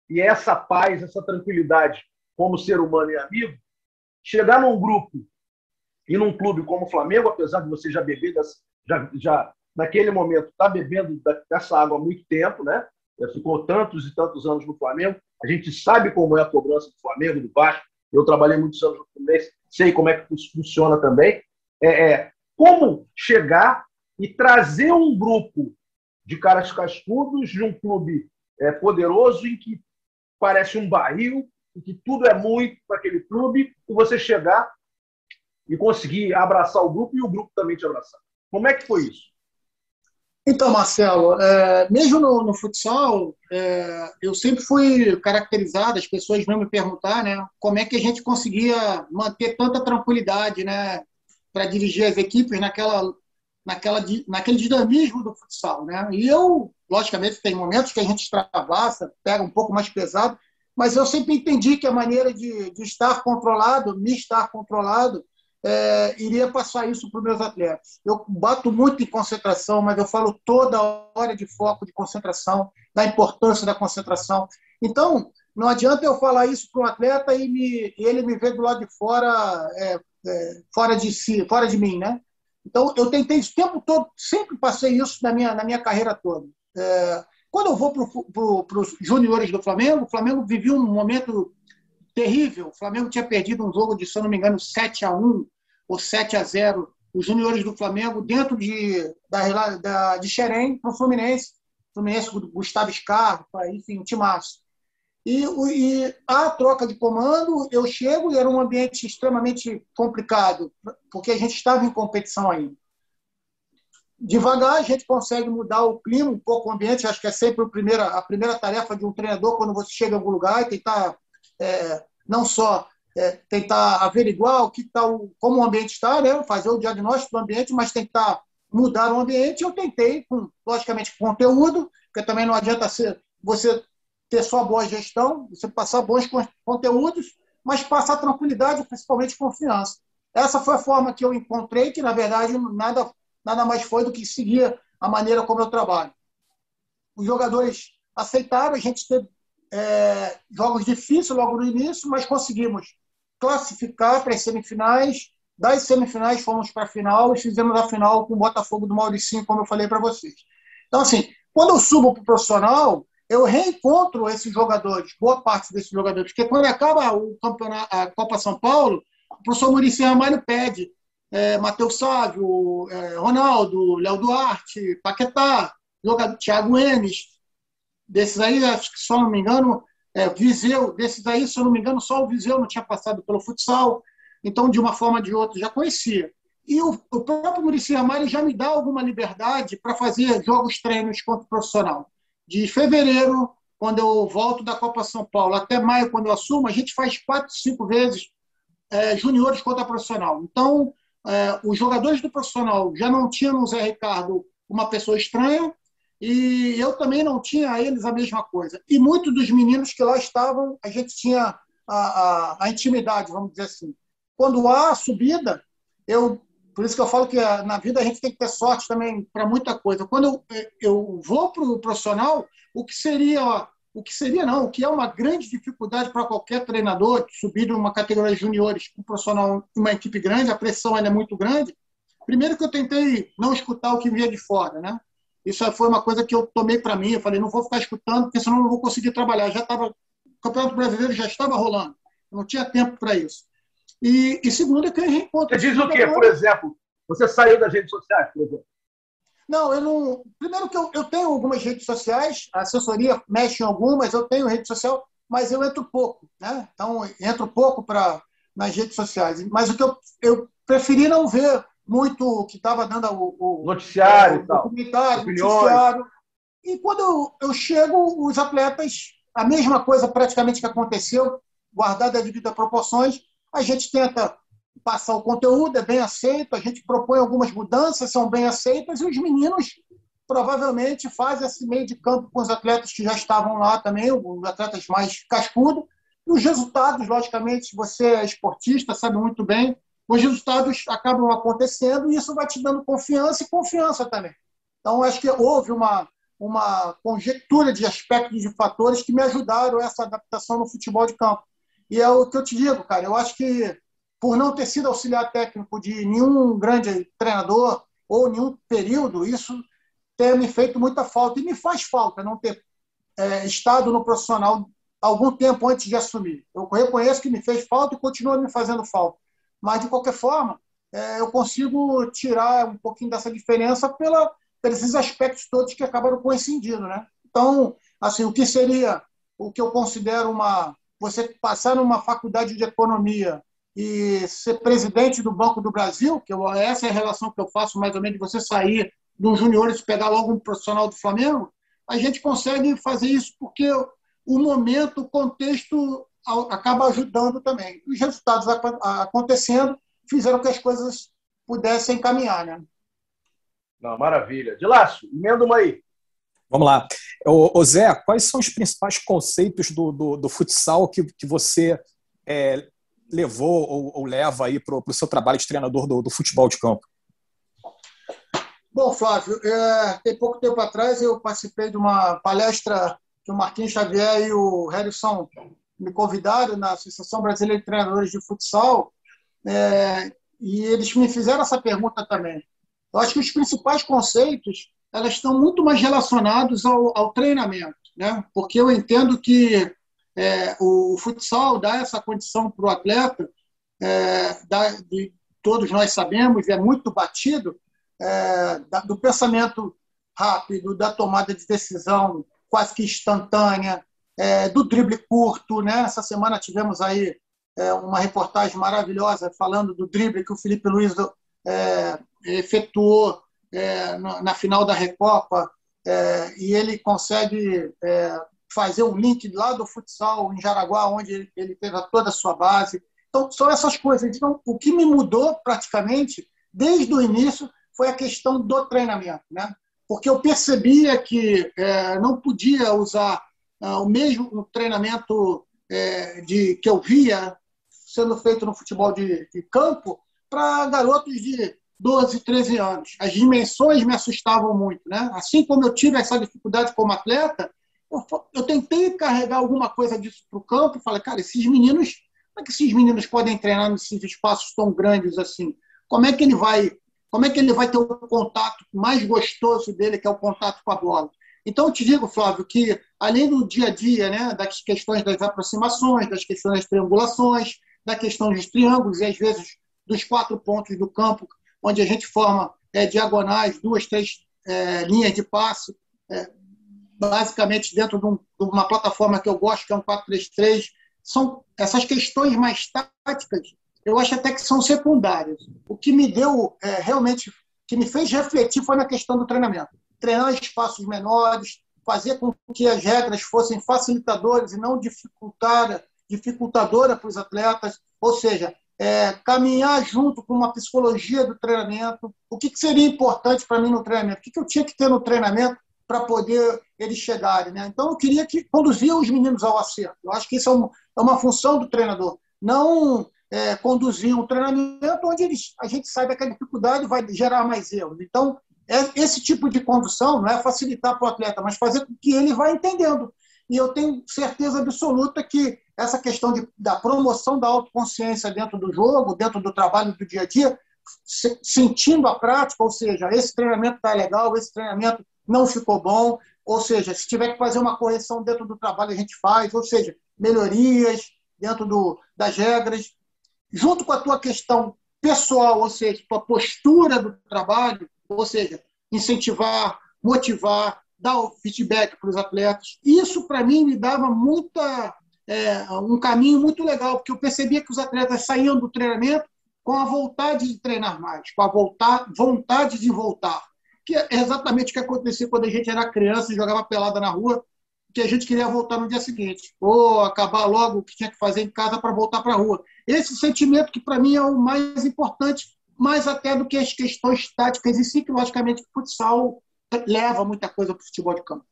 e é essa paz, essa tranquilidade como ser humano e amigo, chegar num grupo e num clube como o Flamengo, apesar de você já beber, já, já naquele momento está bebendo dessa água há muito tempo, né? Já ficou tantos e tantos anos no Flamengo. A gente sabe como é a cobrança do Flamengo, do Vasco. Eu trabalhei muitos anos no Fluminense, sei como é que funciona também. É, é como chegar e trazer um grupo de caras cascudos de um clube é, poderoso em que parece um barril, em que tudo é muito para aquele clube, e você chegar e conseguir abraçar o grupo e o grupo também te abraçar. Como é que foi isso? Então, Marcelo, é, mesmo no, no futsal, é, eu sempre fui caracterizado, as pessoas vão me perguntar, né, como é que a gente conseguia manter tanta tranquilidade, né, para dirigir as equipes naquela, naquela, naquele dinamismo do futsal, né? E eu, logicamente, tem momentos que a gente extravasa, pega um pouco mais pesado, mas eu sempre entendi que a maneira de, de estar controlado, me estar controlado, é, iria passar isso para os meus atletas. Eu bato muito em concentração, mas eu falo toda hora de foco, de concentração, da importância da concentração. Então, não adianta eu falar isso para um atleta e, me, ele me ver do lado de fora, é, é, fora de si, fora de mim, né? Então, eu tentei o tempo todo, sempre passei isso na minha, na minha carreira toda. É, quando eu vou para os juniores do Flamengo, o Flamengo vivia um momento terrível. O Flamengo tinha perdido um jogo de, se não me engano, 7 a 1 ou 7 a 0 os juniores do Flamengo dentro de, da, da, de Xerém para o Fluminense. Fluminense, Gustavo Scarpa, enfim, um timaço. E, e a troca de comando, eu chego e era um ambiente extremamente complicado, porque a gente estava em competição ainda. Devagar a gente consegue mudar o clima, um pouco o ambiente, acho que é sempre a primeira, a primeira tarefa de um treinador quando você chega em algum lugar e tentar é, não só é, tentar averiguar o que tá, como o ambiente está, né? fazer o diagnóstico do ambiente, mas tentar mudar o ambiente. Eu tentei, com, logicamente, conteúdo, porque também não adianta ser, você ter só boa gestão, você passar bons conteúdos, mas passar tranquilidade, principalmente confiança. Essa foi a forma que eu encontrei, que na verdade nada, nada mais foi do que seguir a maneira como eu trabalho. Os jogadores aceitaram, a gente teve é, jogos difíceis logo no início, mas conseguimos classificar para as semifinais. Das semifinais fomos para a final e fizemos a final com o Botafogo do Mauricinho, como eu falei para vocês. Então, assim, quando eu subo para o profissional, eu reencontro esses jogadores, boa parte desses jogadores, porque quando acaba o campeonato, a Copa São Paulo, o professor Murici Ramalho pede é, Matheus Sávio, é, Ronaldo, Léo Duarte, Paquetá, jogador, Thiago Enes, desses aí, acho que só não me engano, é, Viseu, desses aí, se eu não me engano, só o Viseu não tinha passado pelo futsal, então, de uma forma ou de outra, já conhecia. E o, o próprio Murici Ramalho já me dá alguma liberdade para fazer jogos treinos contra o profissional. De fevereiro, quando eu volto da Copa São Paulo, até maio, quando eu assumo, a gente faz quatro, cinco vezes é, juniores contra profissional. Então, é, os jogadores do profissional já não tinham no Zé Ricardo uma pessoa estranha, e eu também não tinha a eles a mesma coisa. E muitos dos meninos que lá estavam, a gente tinha a, a, a intimidade, vamos dizer assim. Quando há a subida, eu por isso que eu falo que na vida a gente tem que ter sorte também para muita coisa. Quando eu, eu vou para o profissional, o que seria o que seria não, o que é uma grande dificuldade para qualquer treinador subir de uma categoria juniores para um profissional, uma equipe grande, a pressão é muito grande. Primeiro que eu tentei não escutar o que vinha de fora, né? Isso foi uma coisa que eu tomei para mim. Eu falei, não vou ficar escutando, porque senão não vou conseguir trabalhar. Já estava, o Campeonato Brasileiro já estava rolando. Eu não tinha tempo para isso. E, e segundo é que eu reencontro. Você diz o quê, por exemplo? Você saiu das redes sociais, por exemplo? Não, eu não. Primeiro que eu, eu tenho algumas redes sociais, a assessoria mexe em algumas, eu tenho rede social, mas eu entro pouco, né? Então, entro pouco para nas redes sociais. Mas o que eu, eu preferi não ver muito o que estava dando o, o noticiário, o, o documentário, noticiário. E quando eu, eu chego, os atletas, a mesma coisa praticamente que aconteceu, guardada a devidas proporções, a gente tenta passar o conteúdo, é bem aceito, a gente propõe algumas mudanças, são bem aceitas, e os meninos provavelmente fazem esse meio de campo com os atletas que já estavam lá também, os atletas mais cascudos, e os resultados, logicamente, você é esportista, sabe muito bem, os resultados acabam acontecendo e isso vai te dando confiança e confiança também. Então, acho que houve uma, uma conjectura de aspectos, de fatores que me ajudaram essa adaptação no futebol de campo. E é o que eu te digo, cara, eu acho que por não ter sido auxiliar técnico de nenhum grande treinador ou nenhum período, isso tem me feito muita falta. E me faz falta não ter é, estado no profissional algum tempo antes de assumir. Eu reconheço que me fez falta e continua me fazendo falta. Mas, de qualquer forma, é, eu consigo tirar um pouquinho dessa diferença pela, pelos aspectos todos que acabaram coincidindo. Né? Então, assim, o que seria o que eu considero uma. Você passar numa faculdade de economia e ser presidente do Banco do Brasil, que eu, essa é a relação que eu faço mais ou menos de você sair do juniores e pegar logo um profissional do Flamengo, a gente consegue fazer isso porque o momento, o contexto acaba ajudando também. Os resultados acontecendo fizeram que as coisas pudessem caminhar, né? Não, maravilha. De laço, emenda uma aí. Vamos lá. Ô, ô Zé, quais são os principais conceitos do, do, do futsal que, que você é, levou ou, ou leva aí para o seu trabalho de treinador do, do, futebol de campo? Bom, Flávio, é, tem pouco tempo atrás eu participei de uma palestra que o Marquinhos Xavier e o Harrison me convidaram na Associação Brasileira de Treinadores de Futsal é, e eles me fizeram essa pergunta também. Eu acho que os principais conceitos elas estão muito mais relacionados ao, ao treinamento, né? porque eu entendo que é, o, futsal dá essa condição para o atleta, é, dá, de, todos nós sabemos, é muito batido, é, da, do pensamento rápido, da tomada de decisão quase que instantânea, é, do drible curto. Né? Essa semana tivemos aí é, uma reportagem maravilhosa falando do drible que o Felipe Luiz é, efetuou na, na, final da Recopa, e ele consegue fazer um link lá do futsal em Jaraguá, onde ele, ele teve toda a sua base. Então, são essas coisas. Então, o que me mudou praticamente desde o início foi a questão do treinamento, né? Porque eu percebia que é, não podia usar é, o mesmo treinamento é, de que eu via sendo feito no futebol de, de campo para garotos de 12, 13 anos. As dimensões me assustavam muito, né? Assim como eu tive essa dificuldade como atleta, eu, eu tentei carregar alguma coisa disso para o campo e falei, cara, esses meninos, como é que esses meninos podem treinar nesses espaços tão grandes assim? Como é que ele vai, como é que ele vai ter o contato mais gostoso dele, que é o contato com a bola? Então, eu te digo, Flávio, que além do dia a dia, né, das questões das aproximações, das questões das triangulações, da questão dos triângulos e, às vezes, dos quatro pontos do campo, onde a gente forma é, diagonais, duas, três é, linhas de passe, é, basicamente dentro de, um, de, uma plataforma que eu gosto, que é um 433. São essas questões mais táticas, eu acho até que são secundárias. O que me deu é, realmente, que me fez refletir foi na questão do treinamento. Treinar espaços menores, fazer com que as regras fossem facilitadoras e não dificultar, dificultadora para os atletas, ou seja, é, caminhar junto com uma psicologia do treinamento. O que, que seria importante para mim no treinamento? O que, que eu tinha que ter no treinamento para poder eles chegarem. Né? Então, eu queria que conduzir os meninos ao acerto. Eu acho que isso é uma, é uma função do treinador. Não é, conduzir um treinamento onde eles, a gente sabe que a dificuldade vai gerar mais erros. Então, é, esse tipo de condução não é facilitar para o atleta, mas fazer com que ele vá entendendo. E eu tenho certeza absoluta que essa questão de, da promoção da autoconsciência dentro do jogo, dentro do trabalho do dia a dia, sentindo a prática, ou seja, esse treinamento está legal, esse treinamento não ficou bom, ou seja, se tiver que fazer uma correção dentro do trabalho, a gente faz, ou seja, melhorias dentro do, das regras, junto com a tua questão pessoal, ou seja, tua postura do trabalho, ou seja, incentivar, motivar, dar o feedback para os atletas. Isso, para mim, me dava muita, é, um caminho muito legal, porque eu percebia que os atletas saíam do treinamento com a vontade de treinar mais, com a voltar, vontade de voltar. Que é exatamente o que acontecia quando a gente era criança e jogava pelada na rua, que a gente queria voltar no dia seguinte, ou acabar logo o que tinha que fazer em casa para voltar para a rua. Esse sentimento que, para mim, é o mais importante, mais até do que as questões táticas em si, que, o futsal leva muita coisa para o futebol de campo.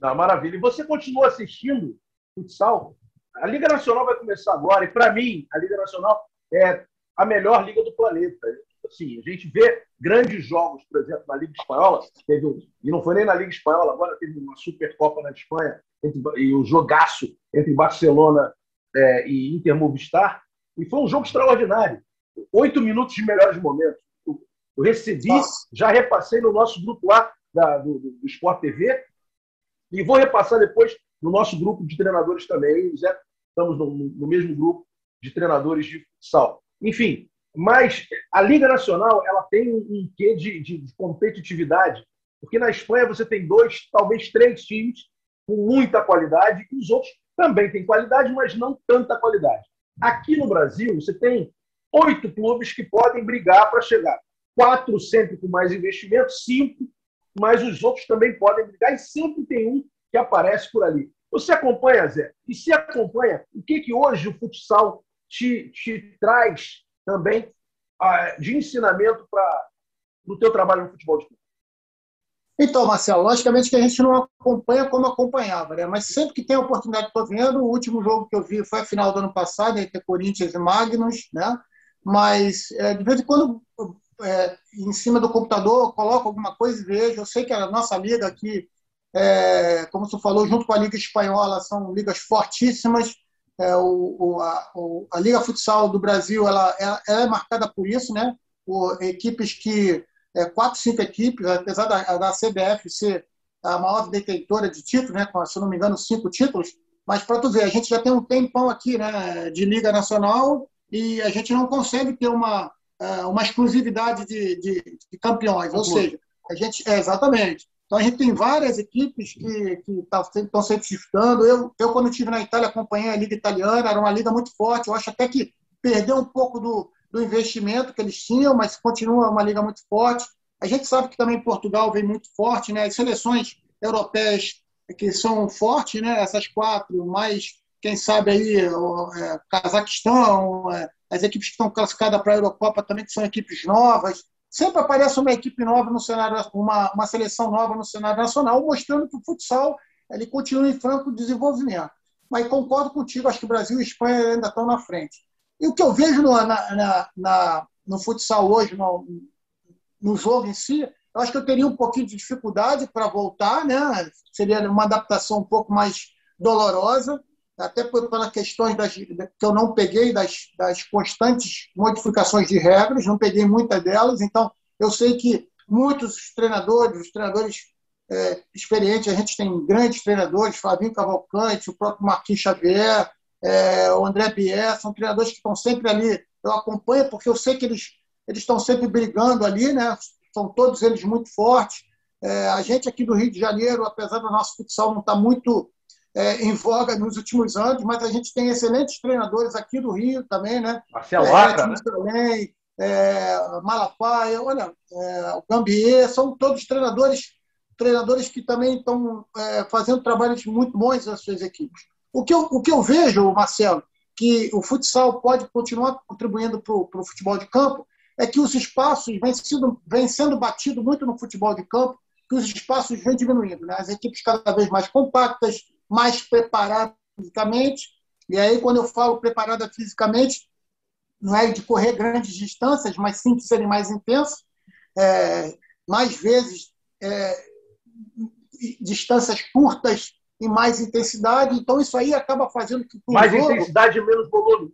Não, maravilha. E você continua assistindo futsal? A Liga Nacional vai começar agora, e para mim, a Liga Nacional é a melhor liga do planeta. Assim, a gente vê grandes jogos, por exemplo, na Liga Espanhola, teve um, e não foi nem na Liga Espanhola, agora teve uma Supercopa na Espanha, entre, e o jogaço entre Barcelona é, e Inter Movistar, e foi um jogo extraordinário. Oito minutos de melhores momentos. Eu, eu recebi, Nossa. já repassei no nosso grupo lá da, do, do, Sport TV, e vou repassar depois no nosso grupo de treinadores também. Zé, estamos no, no mesmo grupo de treinadores de futsal. Enfim, mas a Liga Nacional ela tem um quê de, de, de competitividade, porque na Espanha você tem dois, talvez três times com muita qualidade, e os outros também têm qualidade, mas não tanta qualidade. Aqui no Brasil, você tem oito clubes que podem brigar para chegar. Quatro sempre com mais investimento, cinco, mas os outros também podem brigar, e sempre tem um que aparece por ali. Você acompanha, Zé? E se acompanha, o que, que hoje o futsal te, te traz também uh, de ensinamento para o teu trabalho no futebol de campo? Então, Marcelo, logicamente que a gente não acompanha como acompanhava, né? mas sempre que tem a oportunidade, estou vendo. O último jogo que eu vi foi a final do ano passado, entre Corinthians e Magnus, né? mas é, de vez em quando, é, em cima do computador, coloco alguma coisa e vejo. Eu sei que a nossa liga aqui, é, como você falou, junto com a Liga Espanhola, são ligas fortíssimas é, o, o, a, o, a, Liga Futsal do Brasil ela, ela, ela, é marcada por isso, né? Por equipes que é, quatro, cinco equipes, apesar da, da CBF ser a maior detentora de títulos, né? Com, se não me engano, cinco títulos. Mas para tu ver, a gente já tem um tempão aqui, né? De Liga Nacional e a gente não consegue ter uma é, uma exclusividade de, de, de campeões, ou seja, a gente é exatamente então, a gente tem várias equipes que estão tá, sempre disputando. Eu, eu, quando estive na Itália, acompanhei a Liga Italiana, era uma liga muito forte. Eu acho até que perdeu um pouco do, do investimento que eles tinham, mas continua uma liga muito forte. A gente sabe que também Portugal vem muito forte, né? As seleções europeias que são fortes, né? Essas quatro, mais quem sabe aí o é, Cazaquistão, é, as equipes que estão classificadas para a Eurocopa também que são equipes novas sempre aparece uma equipe nova no cenário, uma, uma seleção nova no cenário nacional, mostrando que o futsal ele continua em franco desenvolvimento. Mas concordo contigo, acho que Brasil e Espanha ainda estão na frente. E o que eu vejo no, na, na, na, no futsal hoje, no, no jogo em si, eu acho que eu teria um pouquinho de dificuldade para voltar, né? Seria uma adaptação um pouco mais dolorosa, até pelas questões das, que eu não peguei das, das constantes modificações de regras, não peguei muitas delas, então eu sei que muitos treinadores, os treinadores é, experientes, a gente tem grandes treinadores, Flavinho Cavalcante, o próprio Marquinhos Xavier, é, o André Bier, são treinadores que estão sempre ali, eu acompanho porque eu sei que eles, eles estão sempre brigando ali, né? são todos eles muito fortes. É, a gente aqui do Rio de Janeiro, apesar do nosso futsal não estar tá muito é, em voga nos últimos anos, mas a gente tem excelentes treinadores aqui do Rio também, né? Marcelo é, Acra, né? Também, é, Malafaia, olha, é, o Gambier, são todos treinadores treinadores que também estão é, fazendo trabalhos muito bons nas suas equipes. O que, eu, o que eu vejo, Marcelo, que o futsal pode continuar contribuindo para o futebol de campo, é que os espaços vêm sendo, vem sendo batido muito no futebol de campo, que os espaços vêm diminuindo. Né? As equipes cada vez mais compactas, mais preparada fisicamente. E aí, quando eu falo preparada fisicamente, não é de correr grandes distâncias, mas sim de serem mais intensos, é, mais vezes é, distâncias curtas e mais intensidade. Então, isso aí acaba fazendo que o mais jogo... intensidade e menos volume.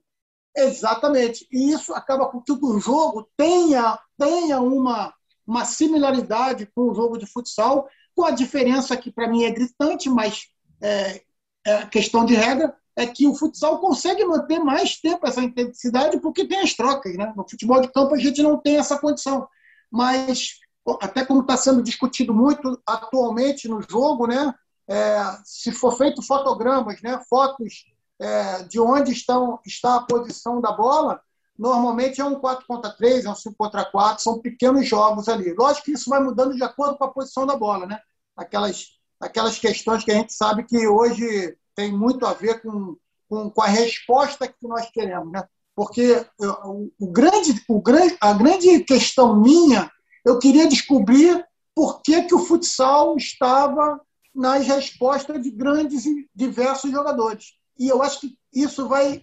Exatamente. E isso acaba com que o jogo tenha, tenha uma, uma similaridade com o jogo de futsal, com a diferença que, para mim, é gritante, mas é, é questão de regra, é que o futsal consegue manter mais tempo essa intensidade porque tem as trocas. Né? No futebol de campo a gente não tem essa condição. Mas, até como está sendo discutido muito atualmente no jogo, né? É, se for feito fotogramas, né? fotos é, de onde estão, está a posição da bola, normalmente é um 4 contra 3, é um 5 contra 4, são pequenos jogos ali. Lógico que isso vai mudando de acordo com a posição da bola, né? Aquelas, aquelas questões que a gente sabe que hoje tem muito a ver com, com, com a resposta que nós queremos, né? Porque o, o, grande, o grande, a grande questão minha, eu queria descobrir por que, que o futsal estava nas respostas de grandes e diversos jogadores. E eu acho que isso vai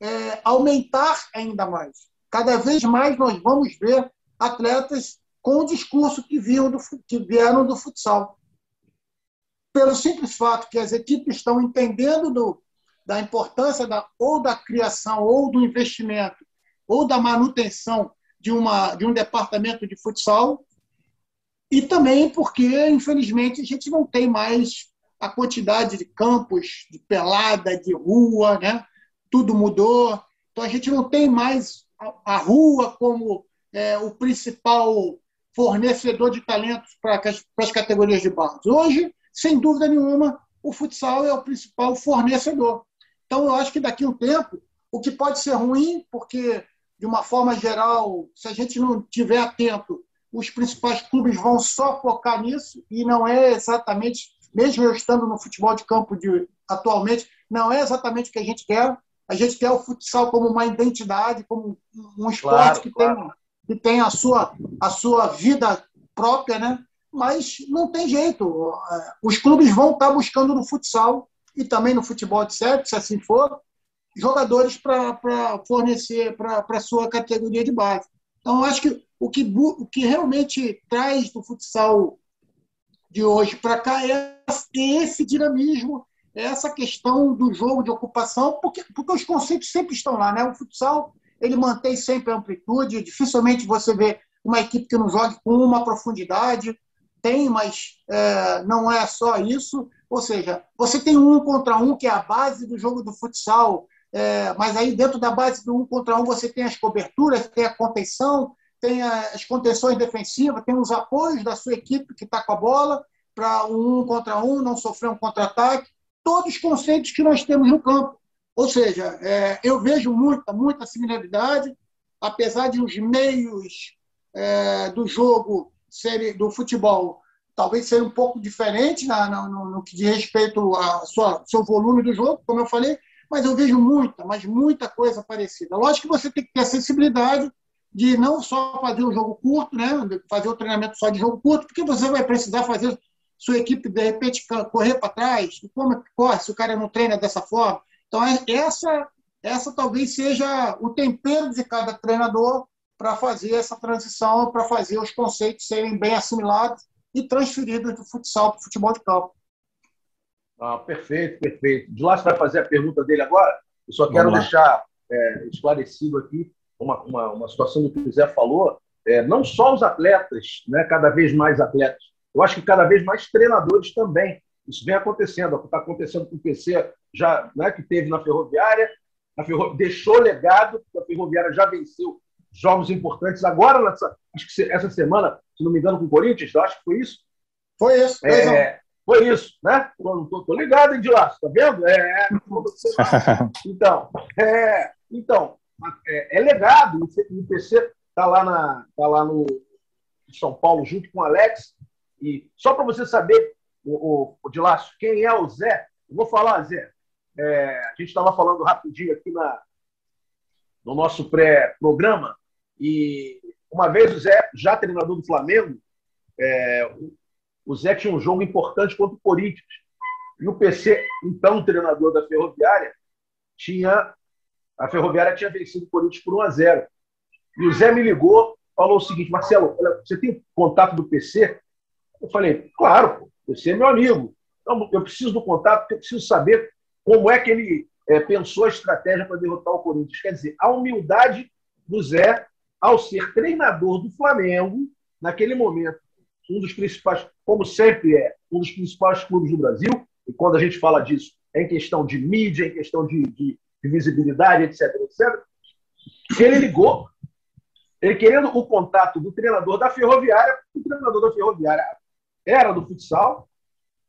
é, aumentar ainda mais. Cada vez mais nós vamos ver atletas com o discurso que, do, que vieram do futsal. Pelo simples fato que as equipes estão entendendo do, da importância da, ou da criação, ou do investimento, ou da manutenção de, uma, de um departamento de futsal, e também porque, infelizmente, a gente não tem mais a quantidade de campos, de pelada, de rua, né? tudo mudou. Então a gente não tem mais a, a rua como é, o principal fornecedor de talentos para as categorias de base. Hoje, sem dúvida nenhuma, o futsal é o principal fornecedor. Então eu acho que daqui a um tempo, o que pode ser ruim, porque de uma forma geral, se a gente não tiver atento, os principais clubes vão só focar nisso e não é exatamente mesmo eu estando no futebol de campo de, atualmente, não é exatamente o que a gente quer. A gente quer o futsal como uma identidade, como um esporte claro, que, claro. Tem, que tem a sua, a sua vida própria, né? Mas não tem jeito. Os clubes vão estar buscando no futsal e também no futebol de sete, se assim for, jogadores para fornecer para a sua categoria de base. Então, acho que o que, o que realmente traz do futsal de hoje para cá é esse dinamismo, é essa questão do jogo de ocupação, porque, porque os conceitos sempre estão lá. Né? O futsal ele mantém sempre a amplitude, dificilmente você vê uma equipe que não jogue com uma profundidade, tem, mas é, não é só isso. Ou seja, você tem um contra um, que é a base do jogo do futsal, é, mas aí dentro da base do um contra um você tem as coberturas, tem a contenção, tem as contenções defensivas, tem os apoios da sua equipe que está com a bola para um contra um, não sofrer um contra-ataque. Todos os conceitos que nós temos no campo. Ou seja, é, eu vejo muita, muita similaridade, apesar de os meios é, do jogo, serem, do futebol, talvez ser um pouco diferente na, no, no, que diz respeito ao seu volume do jogo, como eu falei, mas eu vejo muita, mas muita coisa parecida. Lógico que você tem que ter a sensibilidade de não só fazer o jogo curto, né? fazer o treinamento só de jogo curto, porque você vai precisar fazer sua equipe, de repente, correr para trás. Como é que corre se o cara não treina dessa forma? Então, é, essa, essa talvez seja o tempero de cada treinador para fazer essa transição, para fazer os conceitos serem bem assimilados e transferidos do futsal para o futebol de campo. Ah, perfeito, perfeito. De lá você vai fazer a pergunta dele agora. Eu só quero deixar é, esclarecido aqui uma, uma, uma situação que o José falou, é, não só os atletas, né, cada vez mais atletas, eu acho que cada vez mais treinadores também. Isso vem acontecendo, está acontecendo com o PC, já, né, que teve na Ferroviária, a Ferro... deixou legado, a Ferroviária já venceu jogos importantes. Agora, nessa, acho que essa semana, se não me engano, com o Corinthians, acho que foi isso. Foi isso. É, foi isso, né? Tô, ligado, hein, de lá, tá vendo? É, então, é, então, é, é legado. O PC está lá, na, tá lá no São Paulo junto com o Alex. E só para você saber, o, o, o de laço, quem é o Zé, eu vou falar, Zé. É, a gente estava falando rapidinho aqui na, no nosso pré-programa, e uma vez o Zé, já treinador do Flamengo, é, o Zé tinha um jogo importante contra o Corinthians. E o PC, então treinador da Ferroviária, tinha A Ferroviária tinha vencido o Corinthians por 1 a 0 E o Zé me ligou, falou o seguinte: Marcelo, você tem contato do PC? Eu falei: Claro, o PC é meu amigo. Então, eu preciso do contato, porque eu preciso saber como é que ele é, pensou a estratégia para derrotar o Corinthians. Quer dizer, a humildade do Zé ao ser treinador do Flamengo, naquele momento, um dos principais, como sempre é, um dos principais clubes do Brasil, e quando a gente fala disso, é em questão de mídia, em questão de, de, de visibilidade, etc, etc. Ele ligou, ele querendo o contato do treinador da Ferroviária, o treinador da Ferroviária era do futsal,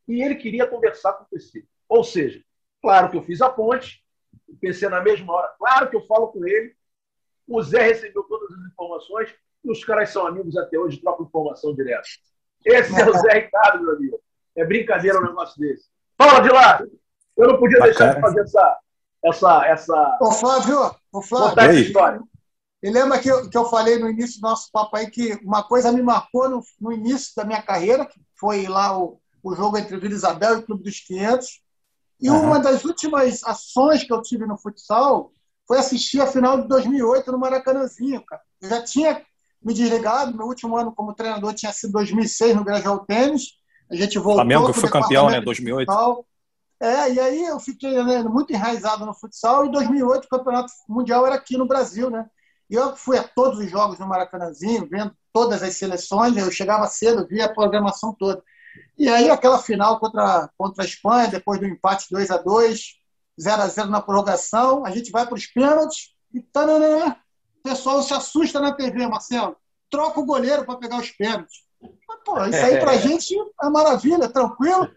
e ele queria conversar com o PC. Ou seja, claro que eu fiz a ponte, o PC na mesma hora, claro que eu falo com ele, o Zé recebeu todas as informações e os caras são amigos até hoje, trocam informação direto. Esse é o Zé Ricardo, meu amigo. É brincadeira um negócio desse. Fala de lá! Eu não podia Bacana. deixar de fazer essa. essa, essa... Ô, Flávio, ô, Flávio. Contar essa história. E lembra que eu, que eu falei no início do nosso papo aí que uma coisa me marcou no, no início da minha carreira, que foi lá o, o jogo entre o Vila Isabel e o Clube dos 500. E uhum. uma das últimas ações que eu tive no futsal foi assistir a final de 2008 no Maracanãzinho, cara. Eu já tinha me desligado, meu último ano como treinador tinha sido 2006 no Grajaú Tênis. A gente voltou. Flamengo foi campeão, né? 2008. É, e aí eu fiquei né, muito enraizado no futsal. E em 2008 o campeonato mundial era aqui no Brasil, né? E eu fui a todos os jogos no Maracanãzinho, vendo todas as seleções. Eu chegava cedo, via a programação toda. E aí aquela final contra, contra a Espanha, depois do empate 2 a 2 0 a 0 na prorrogação, a gente vai para os pênaltis e tananã, o pessoal se assusta na TV, Marcelo. Troca o goleiro para pegar os pênaltis. Mas, pô, isso aí para a gente é maravilha, tranquilo.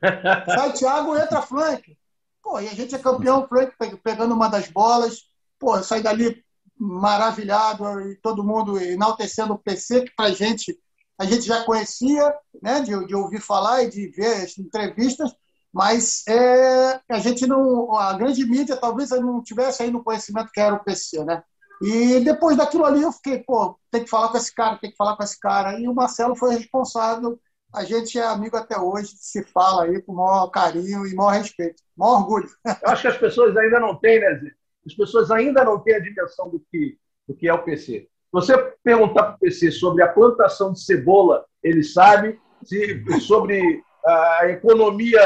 Sai Thiago, entra Frank. Pô, e a gente é campeão, Frank pegando uma das bolas. Pô, sai dali maravilhado e todo mundo enaltecendo o PC, que para a gente a gente já conhecia, né, de, de ouvir falar e de ver as entrevistas, mas é, a gente não, a grande mídia talvez não tivesse aí no conhecimento que era o PC, né? E depois daquilo ali eu fiquei, pô, tem que falar com esse cara, tem que falar com esse cara. E o Marcelo foi responsável. A gente é amigo até hoje, se fala aí com o maior carinho e maior respeito, maior orgulho. Eu acho que as pessoas ainda não têm, né, Zé? As pessoas ainda não têm a dimensão do que, do que é o PC. Você perguntar para o PC sobre a plantação de cebola, ele sabe. Se, sobre a economia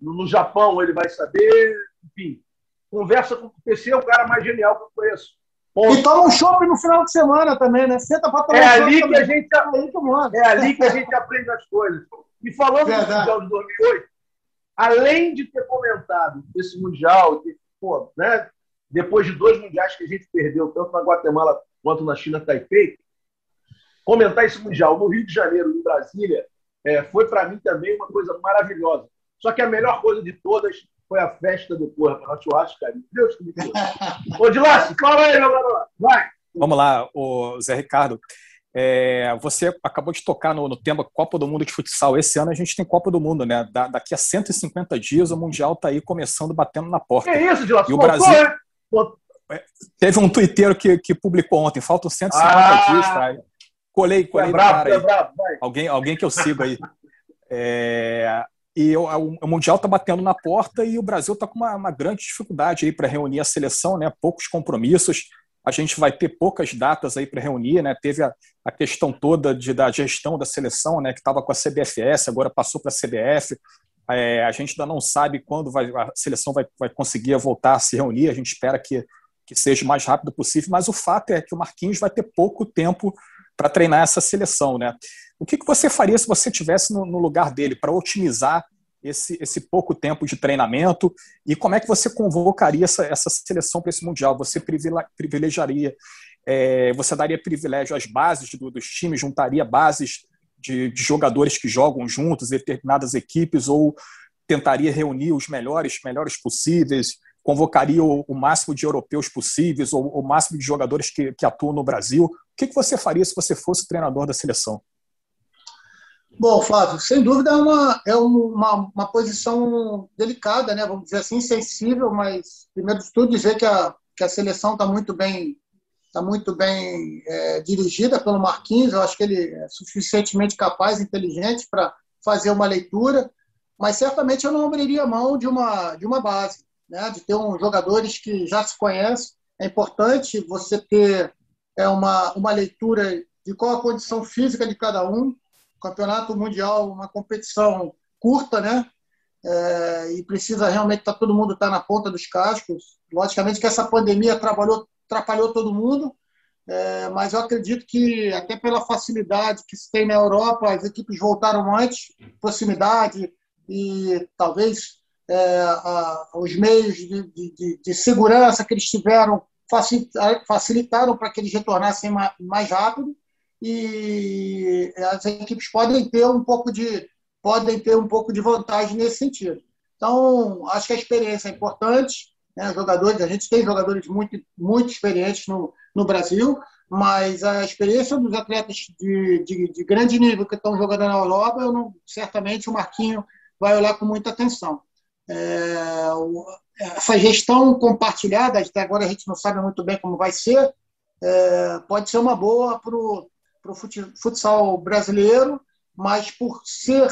no Japão ele vai saber, enfim. Conversa com o PC, é o cara mais genial que eu conheço. Ponto. E toma um shopping no final de semana também, né? Senta para tomar é um ali que a gente É ali que a gente aprende as coisas. E falando Verdade. do Mundial de 2008, além de ter comentado esse Mundial, que, pô, né, depois de dois Mundiais que a gente perdeu, tanto na Guatemala quanto na China Taipei, comentar esse Mundial no Rio de Janeiro, em Brasília, é, foi para mim também uma coisa maravilhosa. Só que a melhor coisa de todas foi a festa do Porra, para churrasco, cara. Deus que me deu. Ô, Dilácio, fala aí, meu garoto. Vai. Vamos lá, o Zé Ricardo. É, você acabou de tocar no, no, tema Copa do Mundo de Futsal. Esse ano a gente tem Copa do Mundo, né? Da, daqui a 150 dias o Mundial está aí começando, batendo na porta. Que isso, Dilácio? E o Brasil... É, teve um tuiteiro que, que publicou ontem, faltam 150 ah, dias, cara. Colei, colei é bravo, é bravo, alguém, alguém que eu sigo aí. É, e o, o Mundial está batendo na porta e o Brasil está com uma, uma, grande dificuldade aí para reunir a seleção, né? Poucos compromissos. A gente vai ter poucas datas aí para reunir, né? Teve a, a questão toda de, da gestão da seleção, né? Que estava com a CBFS, agora passou para a CBF. É, a gente ainda não sabe quando vai, a seleção vai, vai conseguir voltar a se reunir. A gente espera que, que seja o mais rápido possível. Mas o fato é que o Marquinhos vai ter pouco tempo para treinar essa seleção, né? O que, que você faria se você estivesse no, no, lugar dele para otimizar esse, esse pouco tempo de treinamento e como é que você convocaria essa, essa seleção para esse mundial? Você privilegiaria, é, você daria privilégio às bases do, dos times, juntaria bases de, de jogadores que jogam juntos, determinadas equipes, ou tentaria reunir os melhores, melhores possíveis, convocaria o, o máximo de europeus possíveis, ou o máximo de jogadores que, que atuam no Brasil. O que, que você faria se você fosse treinador da seleção? Bom, Flávio, sem dúvida é uma, é uma, uma posição delicada, né? vamos dizer assim, sensível, mas, primeiro de tudo, dizer que a, que a seleção está muito bem, tá muito bem é, dirigida pelo Marquinhos. Eu acho que ele é suficientemente capaz, inteligente para fazer uma leitura, mas certamente eu não abriria mão de uma, de uma base. Né, de ter um, jogadores que já se conhecem. É importante você ter é, uma, uma leitura de qual a condição física de cada um. O campeonato mundial, uma competição curta, né? É, e precisa realmente estar tá, todo mundo tá na ponta dos cascos. Logicamente que essa pandemia atrapalhou, atrapalhou todo mundo, é, mas eu acredito que até pela facilidade que se tem na Europa, as equipes voltaram antes, proximidade e talvez é, a, os meios de, de, de, segurança que eles tiveram facilitaram para que eles retornassem mais, rápido e as equipes podem ter um pouco de podem ter um pouco de vantagem nesse sentido. Então, acho que a experiência é importante. Né? Jogadores, a gente tem jogadores muito, muito experientes no, no Brasil, mas a experiência dos atletas de, de, de grande nível que estão jogando na Europa, eu não, certamente o Marquinho vai olhar com muita atenção. É, essa gestão compartilhada, até agora a gente não sabe muito bem como vai ser, é, pode ser uma boa para o futsal brasileiro, mas por ser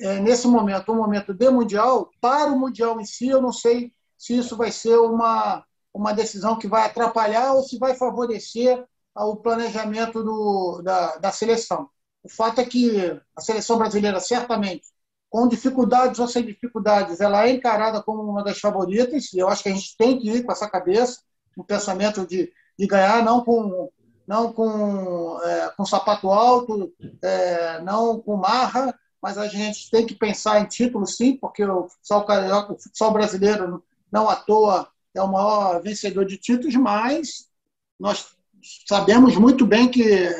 é, nesse momento um momento de mundial, para o mundial em si, eu não sei se isso vai ser uma, uma decisão que vai atrapalhar ou se vai favorecer o planejamento do, da, da seleção. O fato é que a seleção brasileira, certamente, com dificuldades ou sem dificuldades, ela é encarada como uma das favoritas, e eu acho que a gente tem que ir com essa cabeça, um pensamento de, de ganhar, não com não com, é, com sapato alto, é, não com marra, mas a gente tem que pensar em título, sim, porque o futsal, carioca, o futsal brasileiro, não à toa, é o maior vencedor de títulos, mas nós sabemos muito bem que é,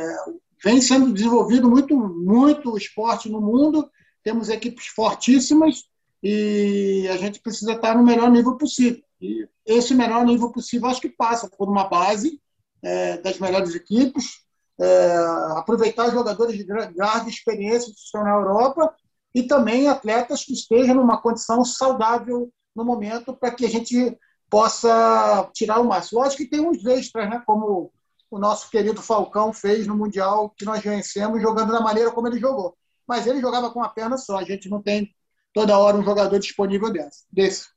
vem sendo desenvolvido muito, muito esporte no mundo, temos equipes fortíssimas e a gente precisa estar no melhor nível possível. E esse melhor nível possível acho que passa por uma base é, das melhores equipes, é, aproveitar jogadores de grande experiência que estão na Europa e também atletas que estejam numa condição saudável no momento para que a gente possa tirar o máximo. Lógico que tem uns extras, né, como o nosso querido Falcão fez no Mundial que nós vencemos jogando da maneira como ele jogou. Mas ele jogava com a perna só, a gente não tem toda hora um jogador disponível desse.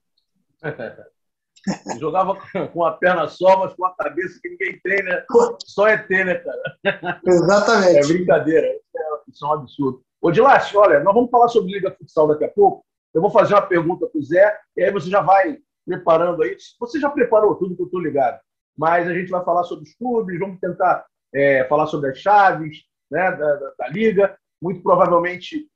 Jogava com a perna só, mas com a cabeça que ninguém tem, né? Só é ter, né, cara? Exatamente. É brincadeira. Isso é, um absurdo. Ô, Dilas, olha, nós vamos falar sobre Liga Futsal daqui a pouco. Eu vou fazer uma pergunta para o Zé, e aí você já vai preparando aí. Você já preparou tudo que eu estou ligado. Mas a gente vai falar sobre os clubes, vamos tentar é, falar sobre as chaves né, da, da, da Liga. Muito provavelmente,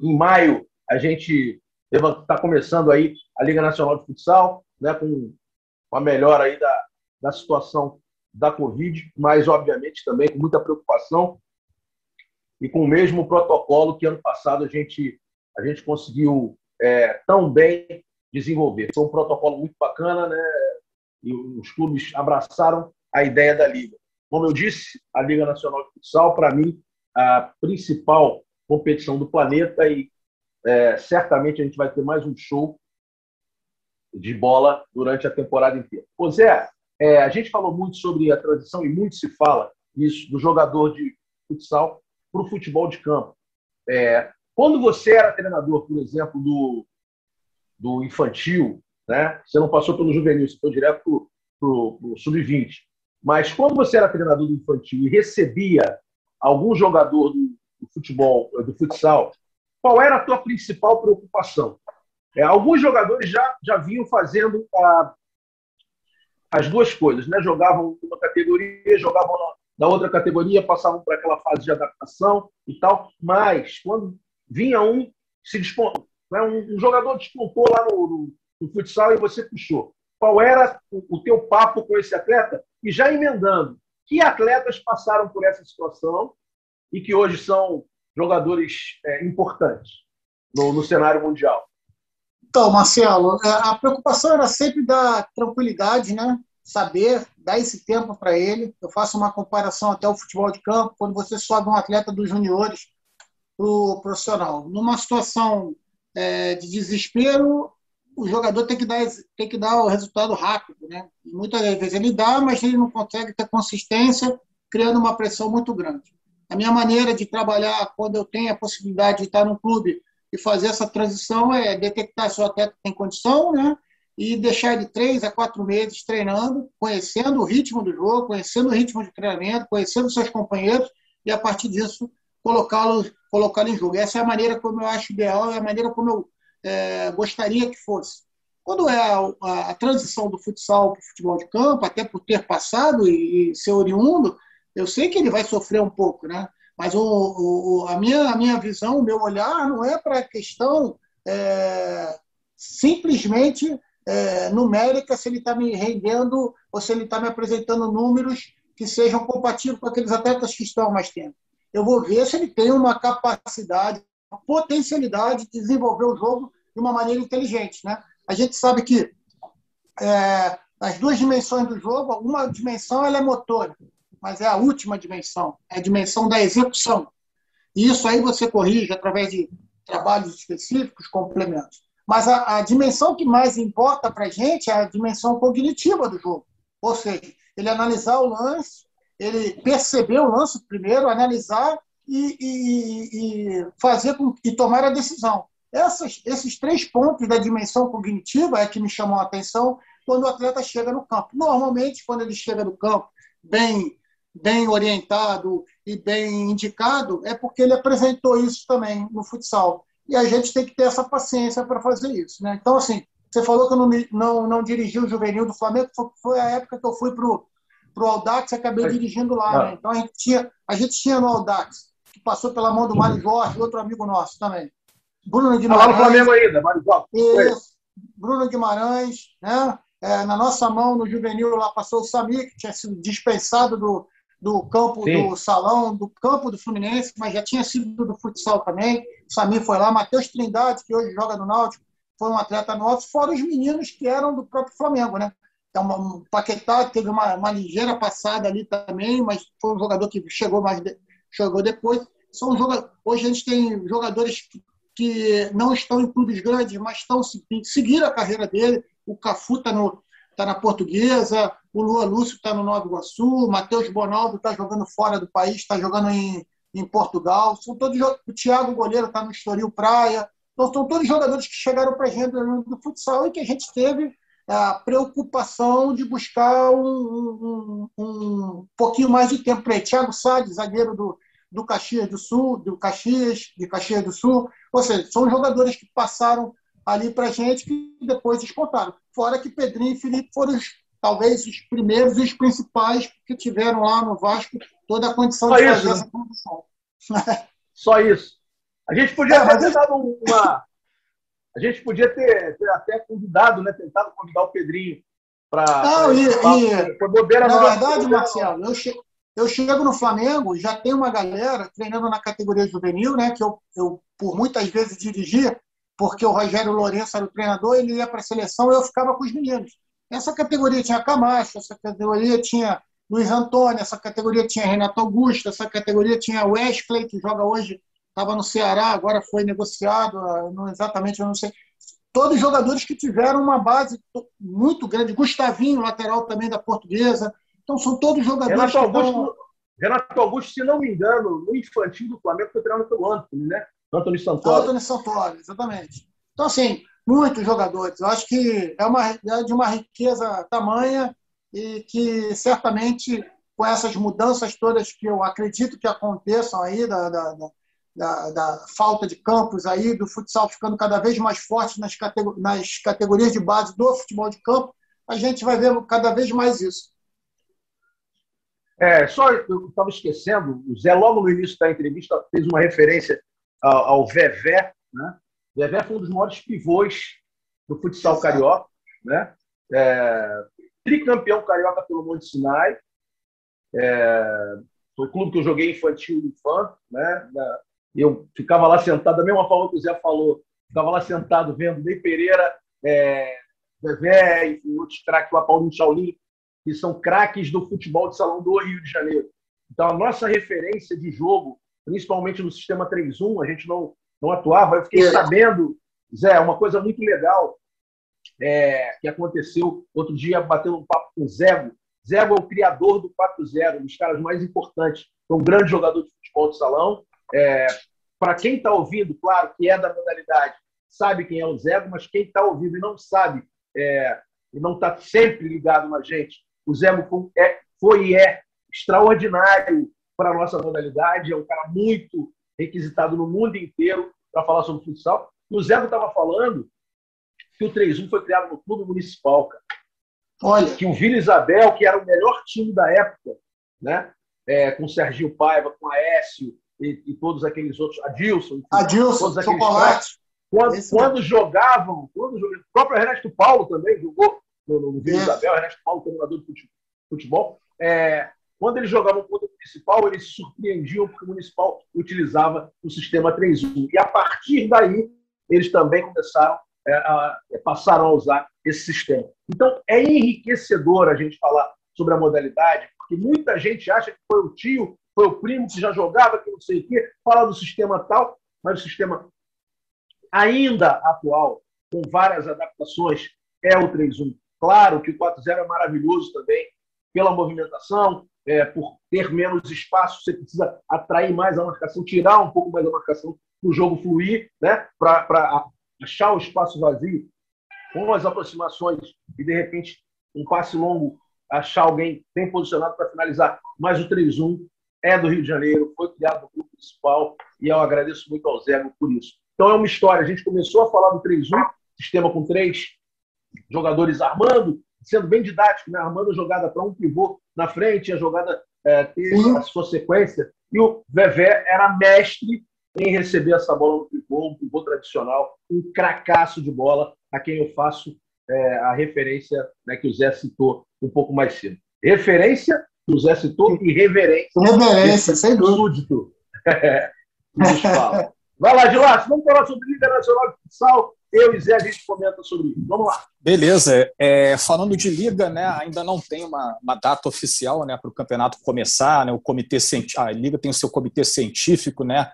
em maio, a gente está começando aí a Liga Nacional de Futsal né, com a melhora aí da, da situação da Covid, mas, obviamente, também com muita preocupação e com o mesmo protocolo que ano passado a gente, a gente conseguiu é, tão bem desenvolver. Foi um protocolo muito bacana, né? E os clubes abraçaram a ideia da Liga. Como eu disse, a Liga Nacional de Futsal, para mim, a principal competição do planeta e é, certamente a gente vai ter mais um show de bola durante a temporada inteira. Ô Zé, é, a gente falou muito sobre a transição e muito se fala isso do jogador de futsal para o futebol de campo. É, quando você era treinador, por exemplo, do, do infantil, né? você não passou pelo juvenil, você foi direto para o sub-20. Mas quando você era treinador do infantil e recebia algum jogador do, do futebol, do futsal, qual era a tua principal preocupação? É, alguns jogadores já, já vinham fazendo a, as duas coisas, né? Jogavam uma categoria, jogavam na, na outra categoria, passavam para aquela fase de adaptação e tal. Mas quando vinha um, se despontou, né? um, um, jogador despontou lá no, no, no, futsal e você puxou. Qual era o, o teu papo com esse atleta? E já emendando, que atletas passaram por essa situação e que hoje são jogadores é, importantes no, no cenário mundial? Então, Marcelo, é, a preocupação era sempre dar tranquilidade, né? Saber, dar esse tempo para ele. Eu faço uma comparação até o futebol de campo, quando você sobe um atleta dos juniores para o profissional. Numa situação é, de desespero, o jogador tem que dar, tem que dar o resultado rápido, né? Muitas vezes ele dá, mas ele não consegue ter consistência, criando uma pressão muito grande. A minha maneira de trabalhar, quando eu tenho a possibilidade de estar num clube e fazer essa transição é detectar se o atleta tem condição, né? e deixar ele três a quatro meses treinando, conhecendo o ritmo do jogo, conhecendo o ritmo de treinamento, conhecendo seus companheiros e a partir disso colocá-lo colocá em jogo. Essa é a maneira como eu acho ideal, é a maneira como eu é, gostaria que fosse. Quando é a, a, a transição do futsal para o futebol de campo, até por ter passado e, e, ser oriundo, eu sei que ele vai sofrer um pouco, né? Mas o, o, a, minha, a minha visão, o meu olhar não é para a questão é, simplesmente é, numérica, se ele está me rendendo ou se ele está me apresentando números que sejam compatíveis com aqueles atletas que estão mais tempo. Eu vou ver se ele tem uma capacidade, uma potencialidade de desenvolver o jogo de uma maneira inteligente. Né? A gente sabe que é, as duas dimensões do jogo, uma dimensão ela é motora, mas é a última dimensão, é a dimensão da execução. E isso aí você corrige através de trabalhos específicos, complementos. Mas a, a dimensão que mais importa para a gente é a dimensão cognitiva do jogo. Ou seja, ele analisar o lance, ele perceber o lance primeiro, analisar e, e, e fazer com, e tomar a decisão. Essas, esses três pontos da dimensão cognitiva é que me chamam a atenção quando o atleta chega no campo. Normalmente, quando ele chega no campo bem, bem orientado e bem indicado, é porque ele apresentou isso também no futsal. E a gente tem que ter essa paciência para fazer isso. Né? Então, assim, você falou que eu não, não, não dirigi o juvenil do Flamengo, foi a época que eu fui para o Aldax e acabei dirigindo lá. Né? Então, a gente, tinha, a gente tinha no Aldax, passou pela mão do Mário Jorge, outro amigo nosso também. Bruno Guimarães. Tá lá no Flamengo ainda, Mário Jorge. Bruno Guimarães, né? É, na nossa mão, no juvenil, lá passou o Samir, que tinha sido dispensado do, do campo Sim. do salão, do campo do Fluminense, mas já tinha sido do futsal também. O Samir foi lá, Matheus Trindade, que hoje joga no Náutico, foi um atleta nosso, fora os meninos que eram do próprio Flamengo, né? Então, o Paquetá teve uma, uma ligeira passada ali também, mas foi um jogador que chegou mais de, chegou depois. São jogadores, hoje a gente tem jogadores que, não estão em clubes grandes, mas estão seguindo a carreira dele. O Cafu está está na Portuguesa, o Lua Lúcio está no Nova Iguaçu, o Matheus Bonaldo está jogando fora do país, está jogando em, em Portugal. São todos, o Thiago Goleiro está no Estoril Praia. Então, são todos jogadores que chegaram para a gente do futsal e que a gente teve a preocupação de buscar um, um, um pouquinho mais de tempo para ele. Thiago Salles, zagueiro do, do Caxias do Sul, do Caxias, de Caxias do Sul. Ou seja, são jogadores que passaram ali para a gente que depois descontaram. Fora que Pedrinho e Felipe foram talvez os primeiros e os principais que tiveram lá no Vasco toda a condição Só de isso, fazer né? essa condição. Só isso. A gente podia é, ter dado uma. A gente podia ter, ter, até convidado, né? Tentado convidar o Pedrinho para. Não, e, e bobeira na verdade, Marcelo, eu, che, eu chego no Flamengo, já tem uma galera treinando na categoria juvenil, né? Que eu, eu por muitas vezes dirigia porque o Rogério Lourenço era o treinador, ele ia para a seleção e eu ficava com os meninos. Essa categoria tinha Camacho, essa categoria tinha Luiz Antônio, essa categoria tinha Renato Augusto, essa categoria tinha Wesley, que joga hoje, estava no Ceará, agora foi negociado, não exatamente, eu não sei. Todos jogadores que tiveram uma base muito grande. Gustavinho, lateral também da Portuguesa. Então, são todos jogadores Renato Augusto, Renato Augusto, se não me engano, no infantil do Flamengo foi treinado pelo Antônio, né? Antônio Santoro. Antônio Santoro, exatamente. Então, assim, muitos jogadores. Eu acho que é, uma, é de uma riqueza tamanha e que certamente com essas mudanças todas que eu acredito que aconteçam aí da, da, da, da falta de campos aí, do futsal ficando cada vez mais forte nas, categor nas categorias de base do futebol de campo, a gente vai ver cada vez mais isso. É, só eu estava esquecendo, o Zé, logo no início da entrevista, fez uma referência ao, ao Vevé. Né? Vevé foi um dos maiores pivôs do futsal Exato. carioca. Né? É, tricampeão carioca pelo Monte Sinai. É, foi o clube que eu joguei infantil e infanto. Né? Eu ficava lá sentado, da mesma forma que o Zé falou, ficava lá sentado vendo Ney Pereira, é, Vevé e outros craques lá, Paulinho Shaolin, que são craques do futebol de salão do Rio de Janeiro. Então, a nossa referência de jogo principalmente no sistema 3.1, a gente não, não atuava. Eu fiquei sabendo, Zé, uma coisa muito legal é, que aconteceu outro dia, batendo um papo com o Zego. Zego é o criador do 4-0, um dos caras mais importantes. Foi um grande jogador de futebol de salão. É, Para quem está ouvindo, claro, que é da modalidade, sabe quem é o Zego, mas quem está ouvindo e não sabe é, e não está sempre ligado na gente. O Zé é, foi e é extraordinário para a nossa modalidade, é um cara muito requisitado no mundo inteiro para falar sobre futsal. E o Zé estava falando que o 3-1 foi criado no Clube Municipal, cara. Olha. Que o Vila Isabel, que era o melhor time da época, né? É, com o Serginho Paiva, com a Aécio e, e todos aqueles outros, Adilson, Adilson todos Chocolate. Quando, quando jogavam, quando jogavam, o próprio Ernesto Paulo também jogou no, no Vila é. Isabel, Ernesto Paulo, treinador de futebol. É, quando eles jogavam contra o Municipal, eles se surpreendiam porque o Municipal utilizava o sistema 3-1. E a partir daí, eles também começaram é, a, é, passaram a usar esse sistema. Então, é enriquecedor a gente falar sobre a modalidade, porque muita gente acha que foi o tio, foi o primo que já jogava, que não sei o quê, fala do sistema tal, mas o sistema ainda atual, com várias adaptações, é o 3-1. Claro que o 4-0 é maravilhoso também, pela movimentação, é, por ter menos espaço, você precisa atrair mais a marcação, tirar um pouco mais a marcação para o jogo fluir, né? para achar o espaço vazio, com as aproximações e, de repente, um passe longo, achar alguém bem posicionado para finalizar. Mas o 3-1 é do Rio de Janeiro, foi criado no grupo principal e eu agradeço muito ao Zé por isso. Então é uma história. A gente começou a falar do 3-1, sistema com três jogadores armando, sendo bem didático, né? armando a jogada para um pivô na frente, a jogada é, ter a sua sequência. E o Vevé era mestre em receber essa bola no pivô, um pivô tradicional, um cracaço de bola, a quem eu faço é, a referência né, que o Zé citou um pouco mais cedo. Referência que o Zé citou e reverência. Reverência, sem dúvida. Súdito. Vai lá, Gilácio, vamos falar sobre Liga Nacional de Futsal. Eu e Zé, a gente comenta sobre isso. Vamos lá. Beleza. É, falando de Liga, né, ainda não tem uma, uma data oficial né, para o campeonato começar. Né, o comitê A Liga tem o seu comitê científico, né?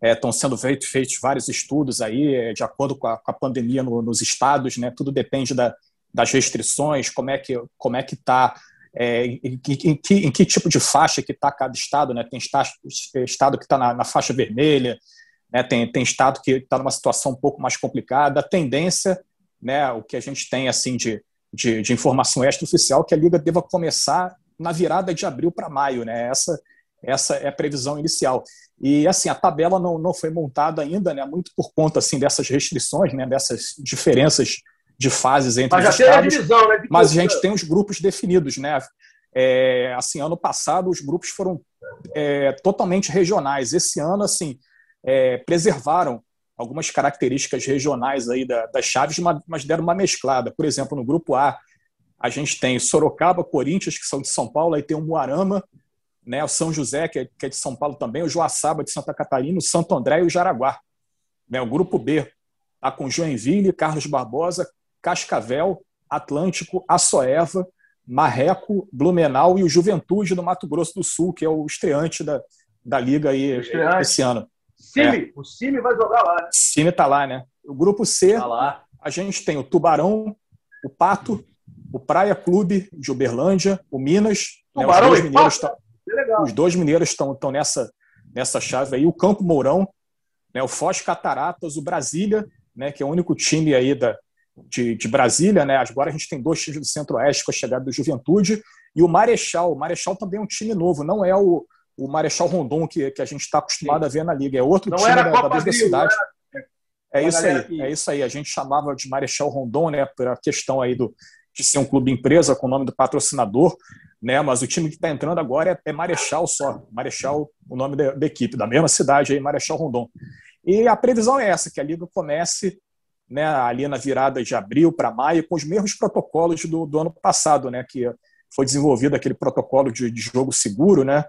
Estão é, sendo feitos, feitos vários estudos aí, é, de acordo com a, com a pandemia no, nos estados, né? Tudo depende da, das restrições, como é que como é que está é, em, que, em, que, tipo de faixa que está cada estado, né? Tem estado, estado que está na, na, faixa vermelha, né? tem, tem estado que está numa situação um pouco mais complicada. A tendência, né, o que a gente tem assim de, de, de informação extraoficial, que a liga deva começar na virada de abril para maio, né? Essa essa é a previsão inicial. E assim, a tabela não, não foi montada ainda, né, muito por conta assim dessas restrições, né, dessas diferenças de fases entre mas os estados. Divisão, né, mas a gente tem os grupos definidos, né? É, assim, ano passado os grupos foram é, totalmente regionais. Esse ano, assim, é, preservaram algumas características regionais aí da, das chaves, mas deram uma mesclada. Por exemplo, no grupo A, a gente tem Sorocaba, Corinthians, que são de São Paulo, aí tem o Moarama, né, o São José, que é, que é de São Paulo também, o Joaçaba de Santa Catarina, o Santo André e o Jaraguá. Né, o grupo B está com Joinville, Carlos Barbosa, Cascavel, Atlântico, Açoeva, Marreco, Blumenau e o Juventude do Mato Grosso do Sul, que é o estreante da, da liga aí esse ano. Cime, é. o Cime vai jogar lá, né? Cime está lá, né? O grupo C, tá lá. a gente tem o Tubarão, o Pato, o Praia Clube de Uberlândia, o Minas. Tubarão né, os, dois mineiros tão, os dois mineiros estão nessa, nessa chave aí. O Campo Mourão, né, o Foz Cataratas, o Brasília, né, que é o único time aí da, de, de Brasília. Né? Agora a gente tem dois times do Centro-Oeste com a chegada do Juventude. E o Marechal. O Marechal também é um time novo, não é o o Marechal Rondon que, que a gente está acostumado Sim. a ver na liga. É outro não time era da, da mesma cidade. É isso aí, é isso aí. A gente chamava de Marechal Rondon, né, pela questão aí do, de ser um clube empresa com o nome do patrocinador, né, mas o time que está entrando agora é, é, Marechal só. Marechal, o nome da, da, equipe, da mesma cidade aí, Marechal Rondon. E a previsão é essa, que a liga comece né, ali na virada de abril para maio com os mesmos protocolos do, do ano passado, né, que foi desenvolvido aquele protocolo de, de jogo seguro, né,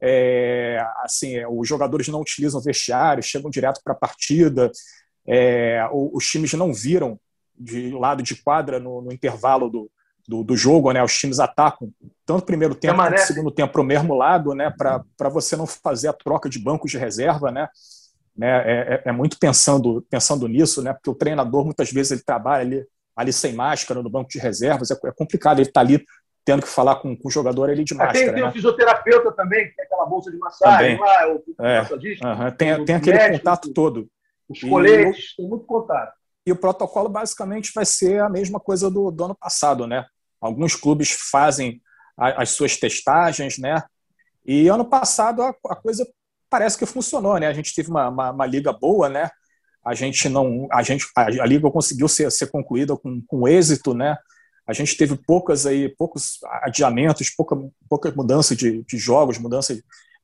é, assim, é, os jogadores não utilizam vestiário, chegam direto para a partida, é, os times não viram de lado de quadra no, no intervalo do, do, do, jogo, né? Os times atacam tanto primeiro tempo quanto segundo tempo para o mesmo lado, né? Para você não fazer a troca de bancos de reserva, né? Né? É, é, é, muito pensando pensando nisso, né? Porque o treinador muitas vezes ele trabalha ali, ali sem máscara no banco de reservas, é, é complicado. Ele está ali tendo que falar com, com o jogador ali de máscara. Tem, tem né? o fisioterapeuta também, que tem aquela bolsa de massagem também. lá, o, é, uh -huh. tem, tem aquele contato todo. Os coletes, tem muito contato. E o protocolo basicamente vai ser a mesma coisa do, do ano passado, né? Alguns clubes fazem a, as suas testagens, né? E ano passado a, a, coisa parece que funcionou, né? A gente teve uma, uma, uma liga boa, né? A gente não, a gente, a, a liga conseguiu ser, ser concluída com, com êxito, né? A gente teve poucas aí, poucos adiamentos, pouca, pouca mudança de, de jogos, mudança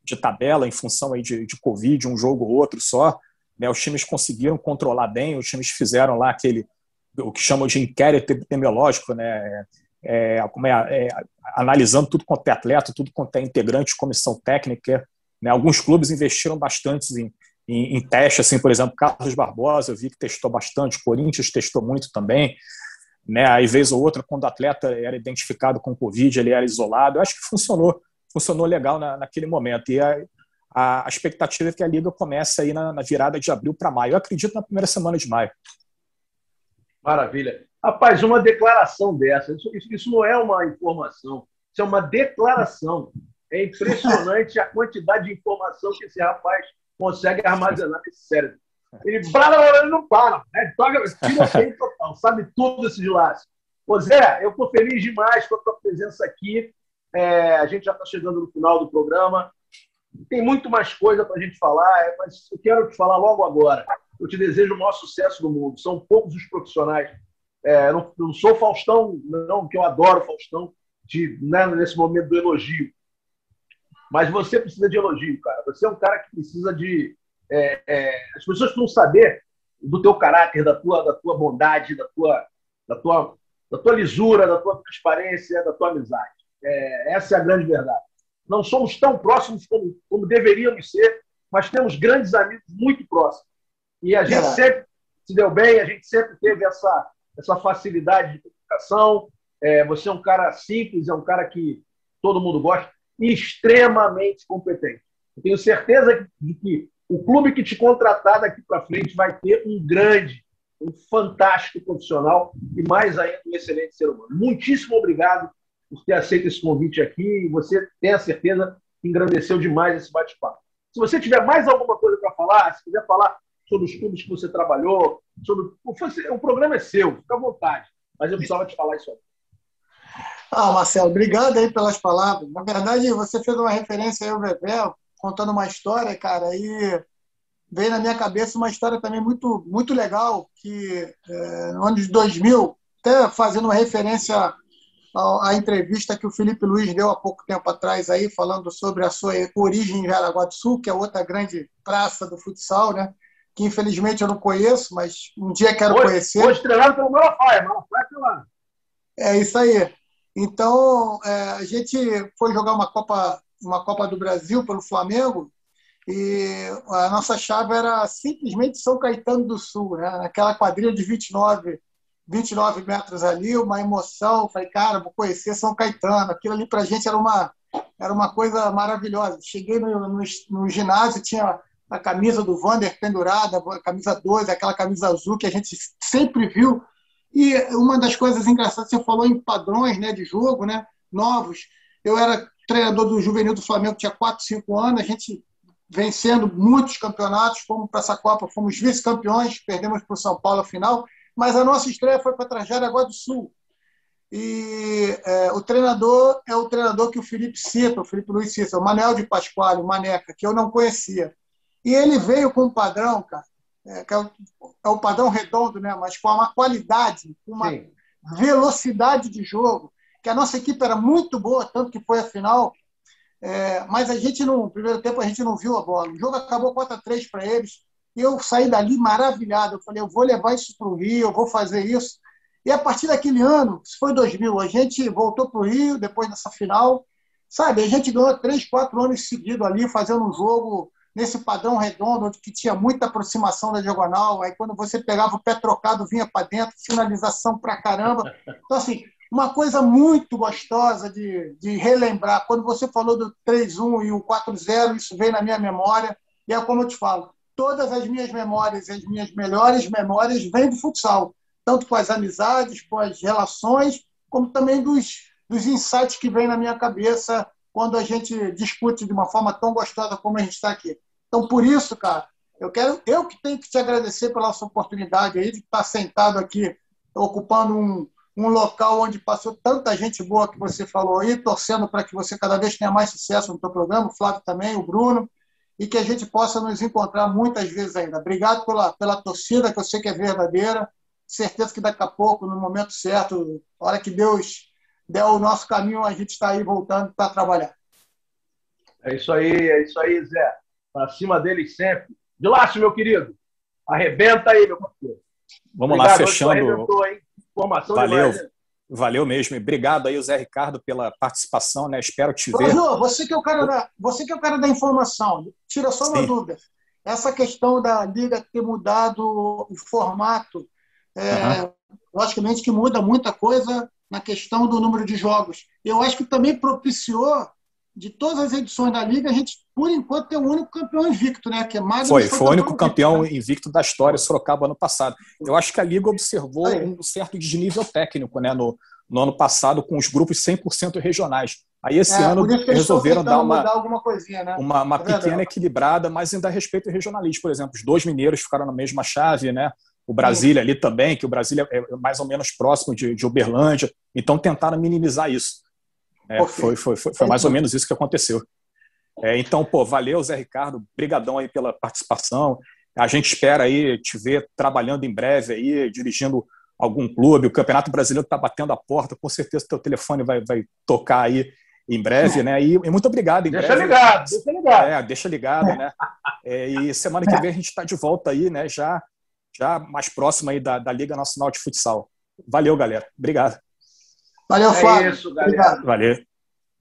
de, tabela em função aí de, de Covid, um jogo ou outro só. Né? Os times conseguiram controlar bem, os times fizeram lá aquele o que chamam de inquérito epidemiológico, né? É, como é, é, analisando tudo quanto é atleta, tudo quanto é integrante comissão técnica. Né? Alguns clubes investiram bastante em, em, em teste, assim, por exemplo, Carlos Barbosa, eu vi que testou bastante, Corinthians testou muito também. Né? Aí, vez ou outra, quando o atleta era identificado com Covid, ele era isolado. Eu acho que funcionou, funcionou legal na, naquele momento. E a, a, expectativa é que a liga comece aí na, na virada de abril para maio. Eu acredito na primeira semana de maio. Maravilha. Rapaz, uma declaração dessa, isso, isso não é uma informação, isso é uma declaração. É impressionante a quantidade de informação que esse rapaz consegue armazenar nesse cérebro. Ele, blá, blá, blá, não para, né? toca, tira total, sabe tudo esse de laço. Ô Zé, eu estou feliz demais com a tua presença aqui. É, a gente já está chegando no final do programa. Tem muito mais coisa para a gente falar, mas eu quero te falar logo agora. Eu te desejo o maior sucesso do mundo. São poucos os profissionais é, não, não, sou Faustão, não, que eu adoro Faustão, de, né, nesse momento do elogio. Mas você precisa de elogio, cara. Você é um cara que precisa de. É, é, as pessoas precisam saber do teu caráter, da tua, da tua bondade, da tua, da, tua, da tua lisura, da tua transparência, da tua amizade. É, essa é a grande verdade. Não somos tão próximos como, como deveríamos ser, mas temos grandes amigos muito próximos. E a gente sempre se deu bem, a gente sempre teve essa, essa facilidade de comunicação. É, você é um cara simples, é um cara que todo mundo gosta extremamente competente. Eu tenho certeza de que o clube que te contratar daqui para frente vai ter um grande, um fantástico profissional e mais ainda um excelente ser humano. Muitíssimo obrigado por ter aceito esse convite aqui você tem a certeza que engrandeceu demais esse bate-papo. Se você tiver mais alguma coisa para falar, se quiser falar sobre os clubes que você trabalhou, sobre o programa é seu, fica à vontade. Mas eu precisava te falar isso aí. Ah, Marcelo, obrigado aí pelas palavras. Na verdade, você fez uma referência aí ao Vevé, contando uma história, cara, e veio na minha cabeça uma história também muito, muito legal, que é, no ano de 2000, até fazendo uma referência à, entrevista que o Felipe Luiz deu há pouco tempo atrás aí, falando sobre a sua origem em Jaraguá do Sul, que é outra grande praça do futsal, né? que infelizmente eu não conheço, mas um dia quero hoje, conhecer. Hoje treinado pelo Malafaia, Malafaia é lá. É isso aí. Então, é, a gente foi jogar uma Copa, uma Copa do Brasil pelo Flamengo e a nossa chave era simplesmente São Caetano do Sul, né? naquela quadrilha de 29, 29 metros ali, uma emoção. Falei, cara, vou conhecer São Caetano. Aquilo ali para a gente era uma, era uma coisa maravilhosa. Cheguei no, no, no ginásio, tinha a camisa do Vander pendurada, a camisa 12, aquela camisa azul que a gente sempre viu. E uma das coisas engraçadas, você falou em padrões né, de jogo, né, novos. Eu era treinador do juvenil do Flamengo, tinha 4, 5 anos, a gente vencendo muitos campeonatos, fomos para essa Copa, fomos vice-campeões, perdemos para o São Paulo a final, mas a nossa estreia foi para Trajaraguá do Sul. E é, o treinador é o treinador que o Felipe cita, o Felipe Luiz cita, o Manuel de Pasquale, o Maneca, que eu não conhecia. E ele veio com um padrão, cara, é, que é o, é o, padrão redondo, né? mas com uma qualidade, uma Sim. velocidade de jogo, que a nossa equipe era muito boa, tanto que foi a final, é, mas a gente no primeiro tempo a gente não viu a bola. O jogo acabou 4 a 3 para eles. E eu saí dali maravilhado. Eu falei, eu vou levar isso para o Rio, eu vou fazer isso. E a partir daquele ano, isso foi 2000, a gente voltou para o Rio depois dessa final. Sabe, a gente ganhou três, quatro anos seguidos ali, fazendo um jogo nesse padrão redondo, onde que tinha muita aproximação da diagonal, aí quando você pegava o pé trocado, vinha para dentro, finalização para caramba. Então, assim, uma coisa muito gostosa de, de relembrar. Quando você falou do 3-1 e o 4-0, isso veio na minha memória, e é como eu te falo, todas as minhas memórias, as minhas melhores memórias vêm do futsal, tanto com as amizades, com as relações, como também dos, dos insights que vêm na minha cabeça quando a gente discute de uma forma tão gostosa como a gente está aqui. Então, por isso, cara, Eu quero, eu que tenho que te agradecer pela sua oportunidade aí de estar sentado aqui, ocupando um, um local onde passou tanta gente boa que você falou aí, torcendo para que você cada vez tenha mais sucesso no seu programa, o Flávio também, o Bruno, e que a gente possa nos encontrar muitas vezes ainda. Obrigado pela, pela torcida, que eu sei que é verdadeira. Certeza que daqui a pouco, no momento certo, a hora que Deus der o nosso caminho, a gente está aí voltando para trabalhar. É isso aí, é isso aí, Zé. Para cima deles sempre. De laço, meu querido. Arrebenta aí, meu parceiro. Vamos Obrigado, lá, fechando. Informação Valeu. Demais, né? Valeu mesmo. Obrigado aí, o Zé Ricardo, pela participação, né? Espero te ver. Você que é o cara da, você que é o cara da informação. Tira só uma Sim. dúvida. Essa questão da liga ter mudado o formato, é, uhum. logicamente que muda muita coisa na questão do número de jogos. Eu acho que também propiciou de todas as edições da liga, a gente, por enquanto, tem o único campeão invicto, né? Que é Magno foi, foi o único campeão invicto, né? invicto da história, Sorocaba, ano passado. Eu acho que a liga observou Aí. um certo desnível técnico, né? No, no ano passado, com os grupos 100% regionais. Aí esse é, ano resolveram dar uma, né? uma, uma é pequena equilibrada, mas ainda respeito ao regionalismo. Por exemplo, os dois mineiros ficaram na mesma chave, né? O Brasília ali também, que o Brasília é mais ou menos próximo de, de Uberlândia. Então tentaram minimizar isso. É, foi, foi, foi, foi, mais ou menos isso que aconteceu. É, então, pô, valeu, Zé Ricardo, brigadão aí pela participação. A gente espera aí te ver trabalhando em breve aí, dirigindo algum clube. O Campeonato Brasileiro está batendo a porta, com certeza teu telefone vai, vai tocar aí em breve, né? E, e muito obrigado. Em deixa breve, ligado, deixa ligado. É, deixa ligado, né? É, e semana que vem a gente está de volta aí, né? Já, já mais próximo aí da, da Liga Nacional de Futsal. Valeu, galera. Obrigado. Valeu, Fábio. É isso, galera. Valeu.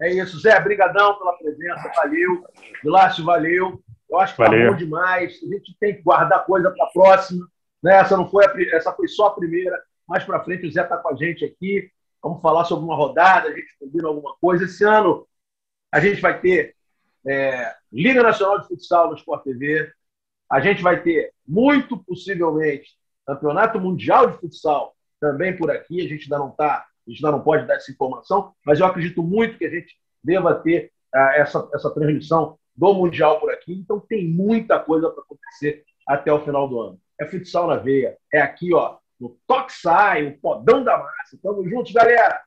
É isso, Zé. Brigadão pela presença. Valeu. Vilácio, valeu. Eu acho que tá valeu. tá bom demais. A gente tem que guardar coisa para a próxima. Né? Essa não foi a, essa foi só a primeira. Mais para frente o Zé está com a gente aqui. Vamos falar sobre uma rodada, a gente combina alguma coisa. Esse ano a gente vai ter é, Liga Nacional de Futsal no Sport TV. A gente vai ter, muito possivelmente, Campeonato Mundial de Futsal também por aqui. A gente ainda não está a gente ainda não pode dar essa informação, mas eu acredito muito que a gente deva ter uh, essa, essa transmissão do Mundial por aqui. Então tem muita coisa para acontecer até o final do ano. É futsal na veia. É aqui, ó, no Toxai, o podão da massa. Tamo juntos, galera.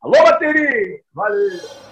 Alô, bateria! Valeu!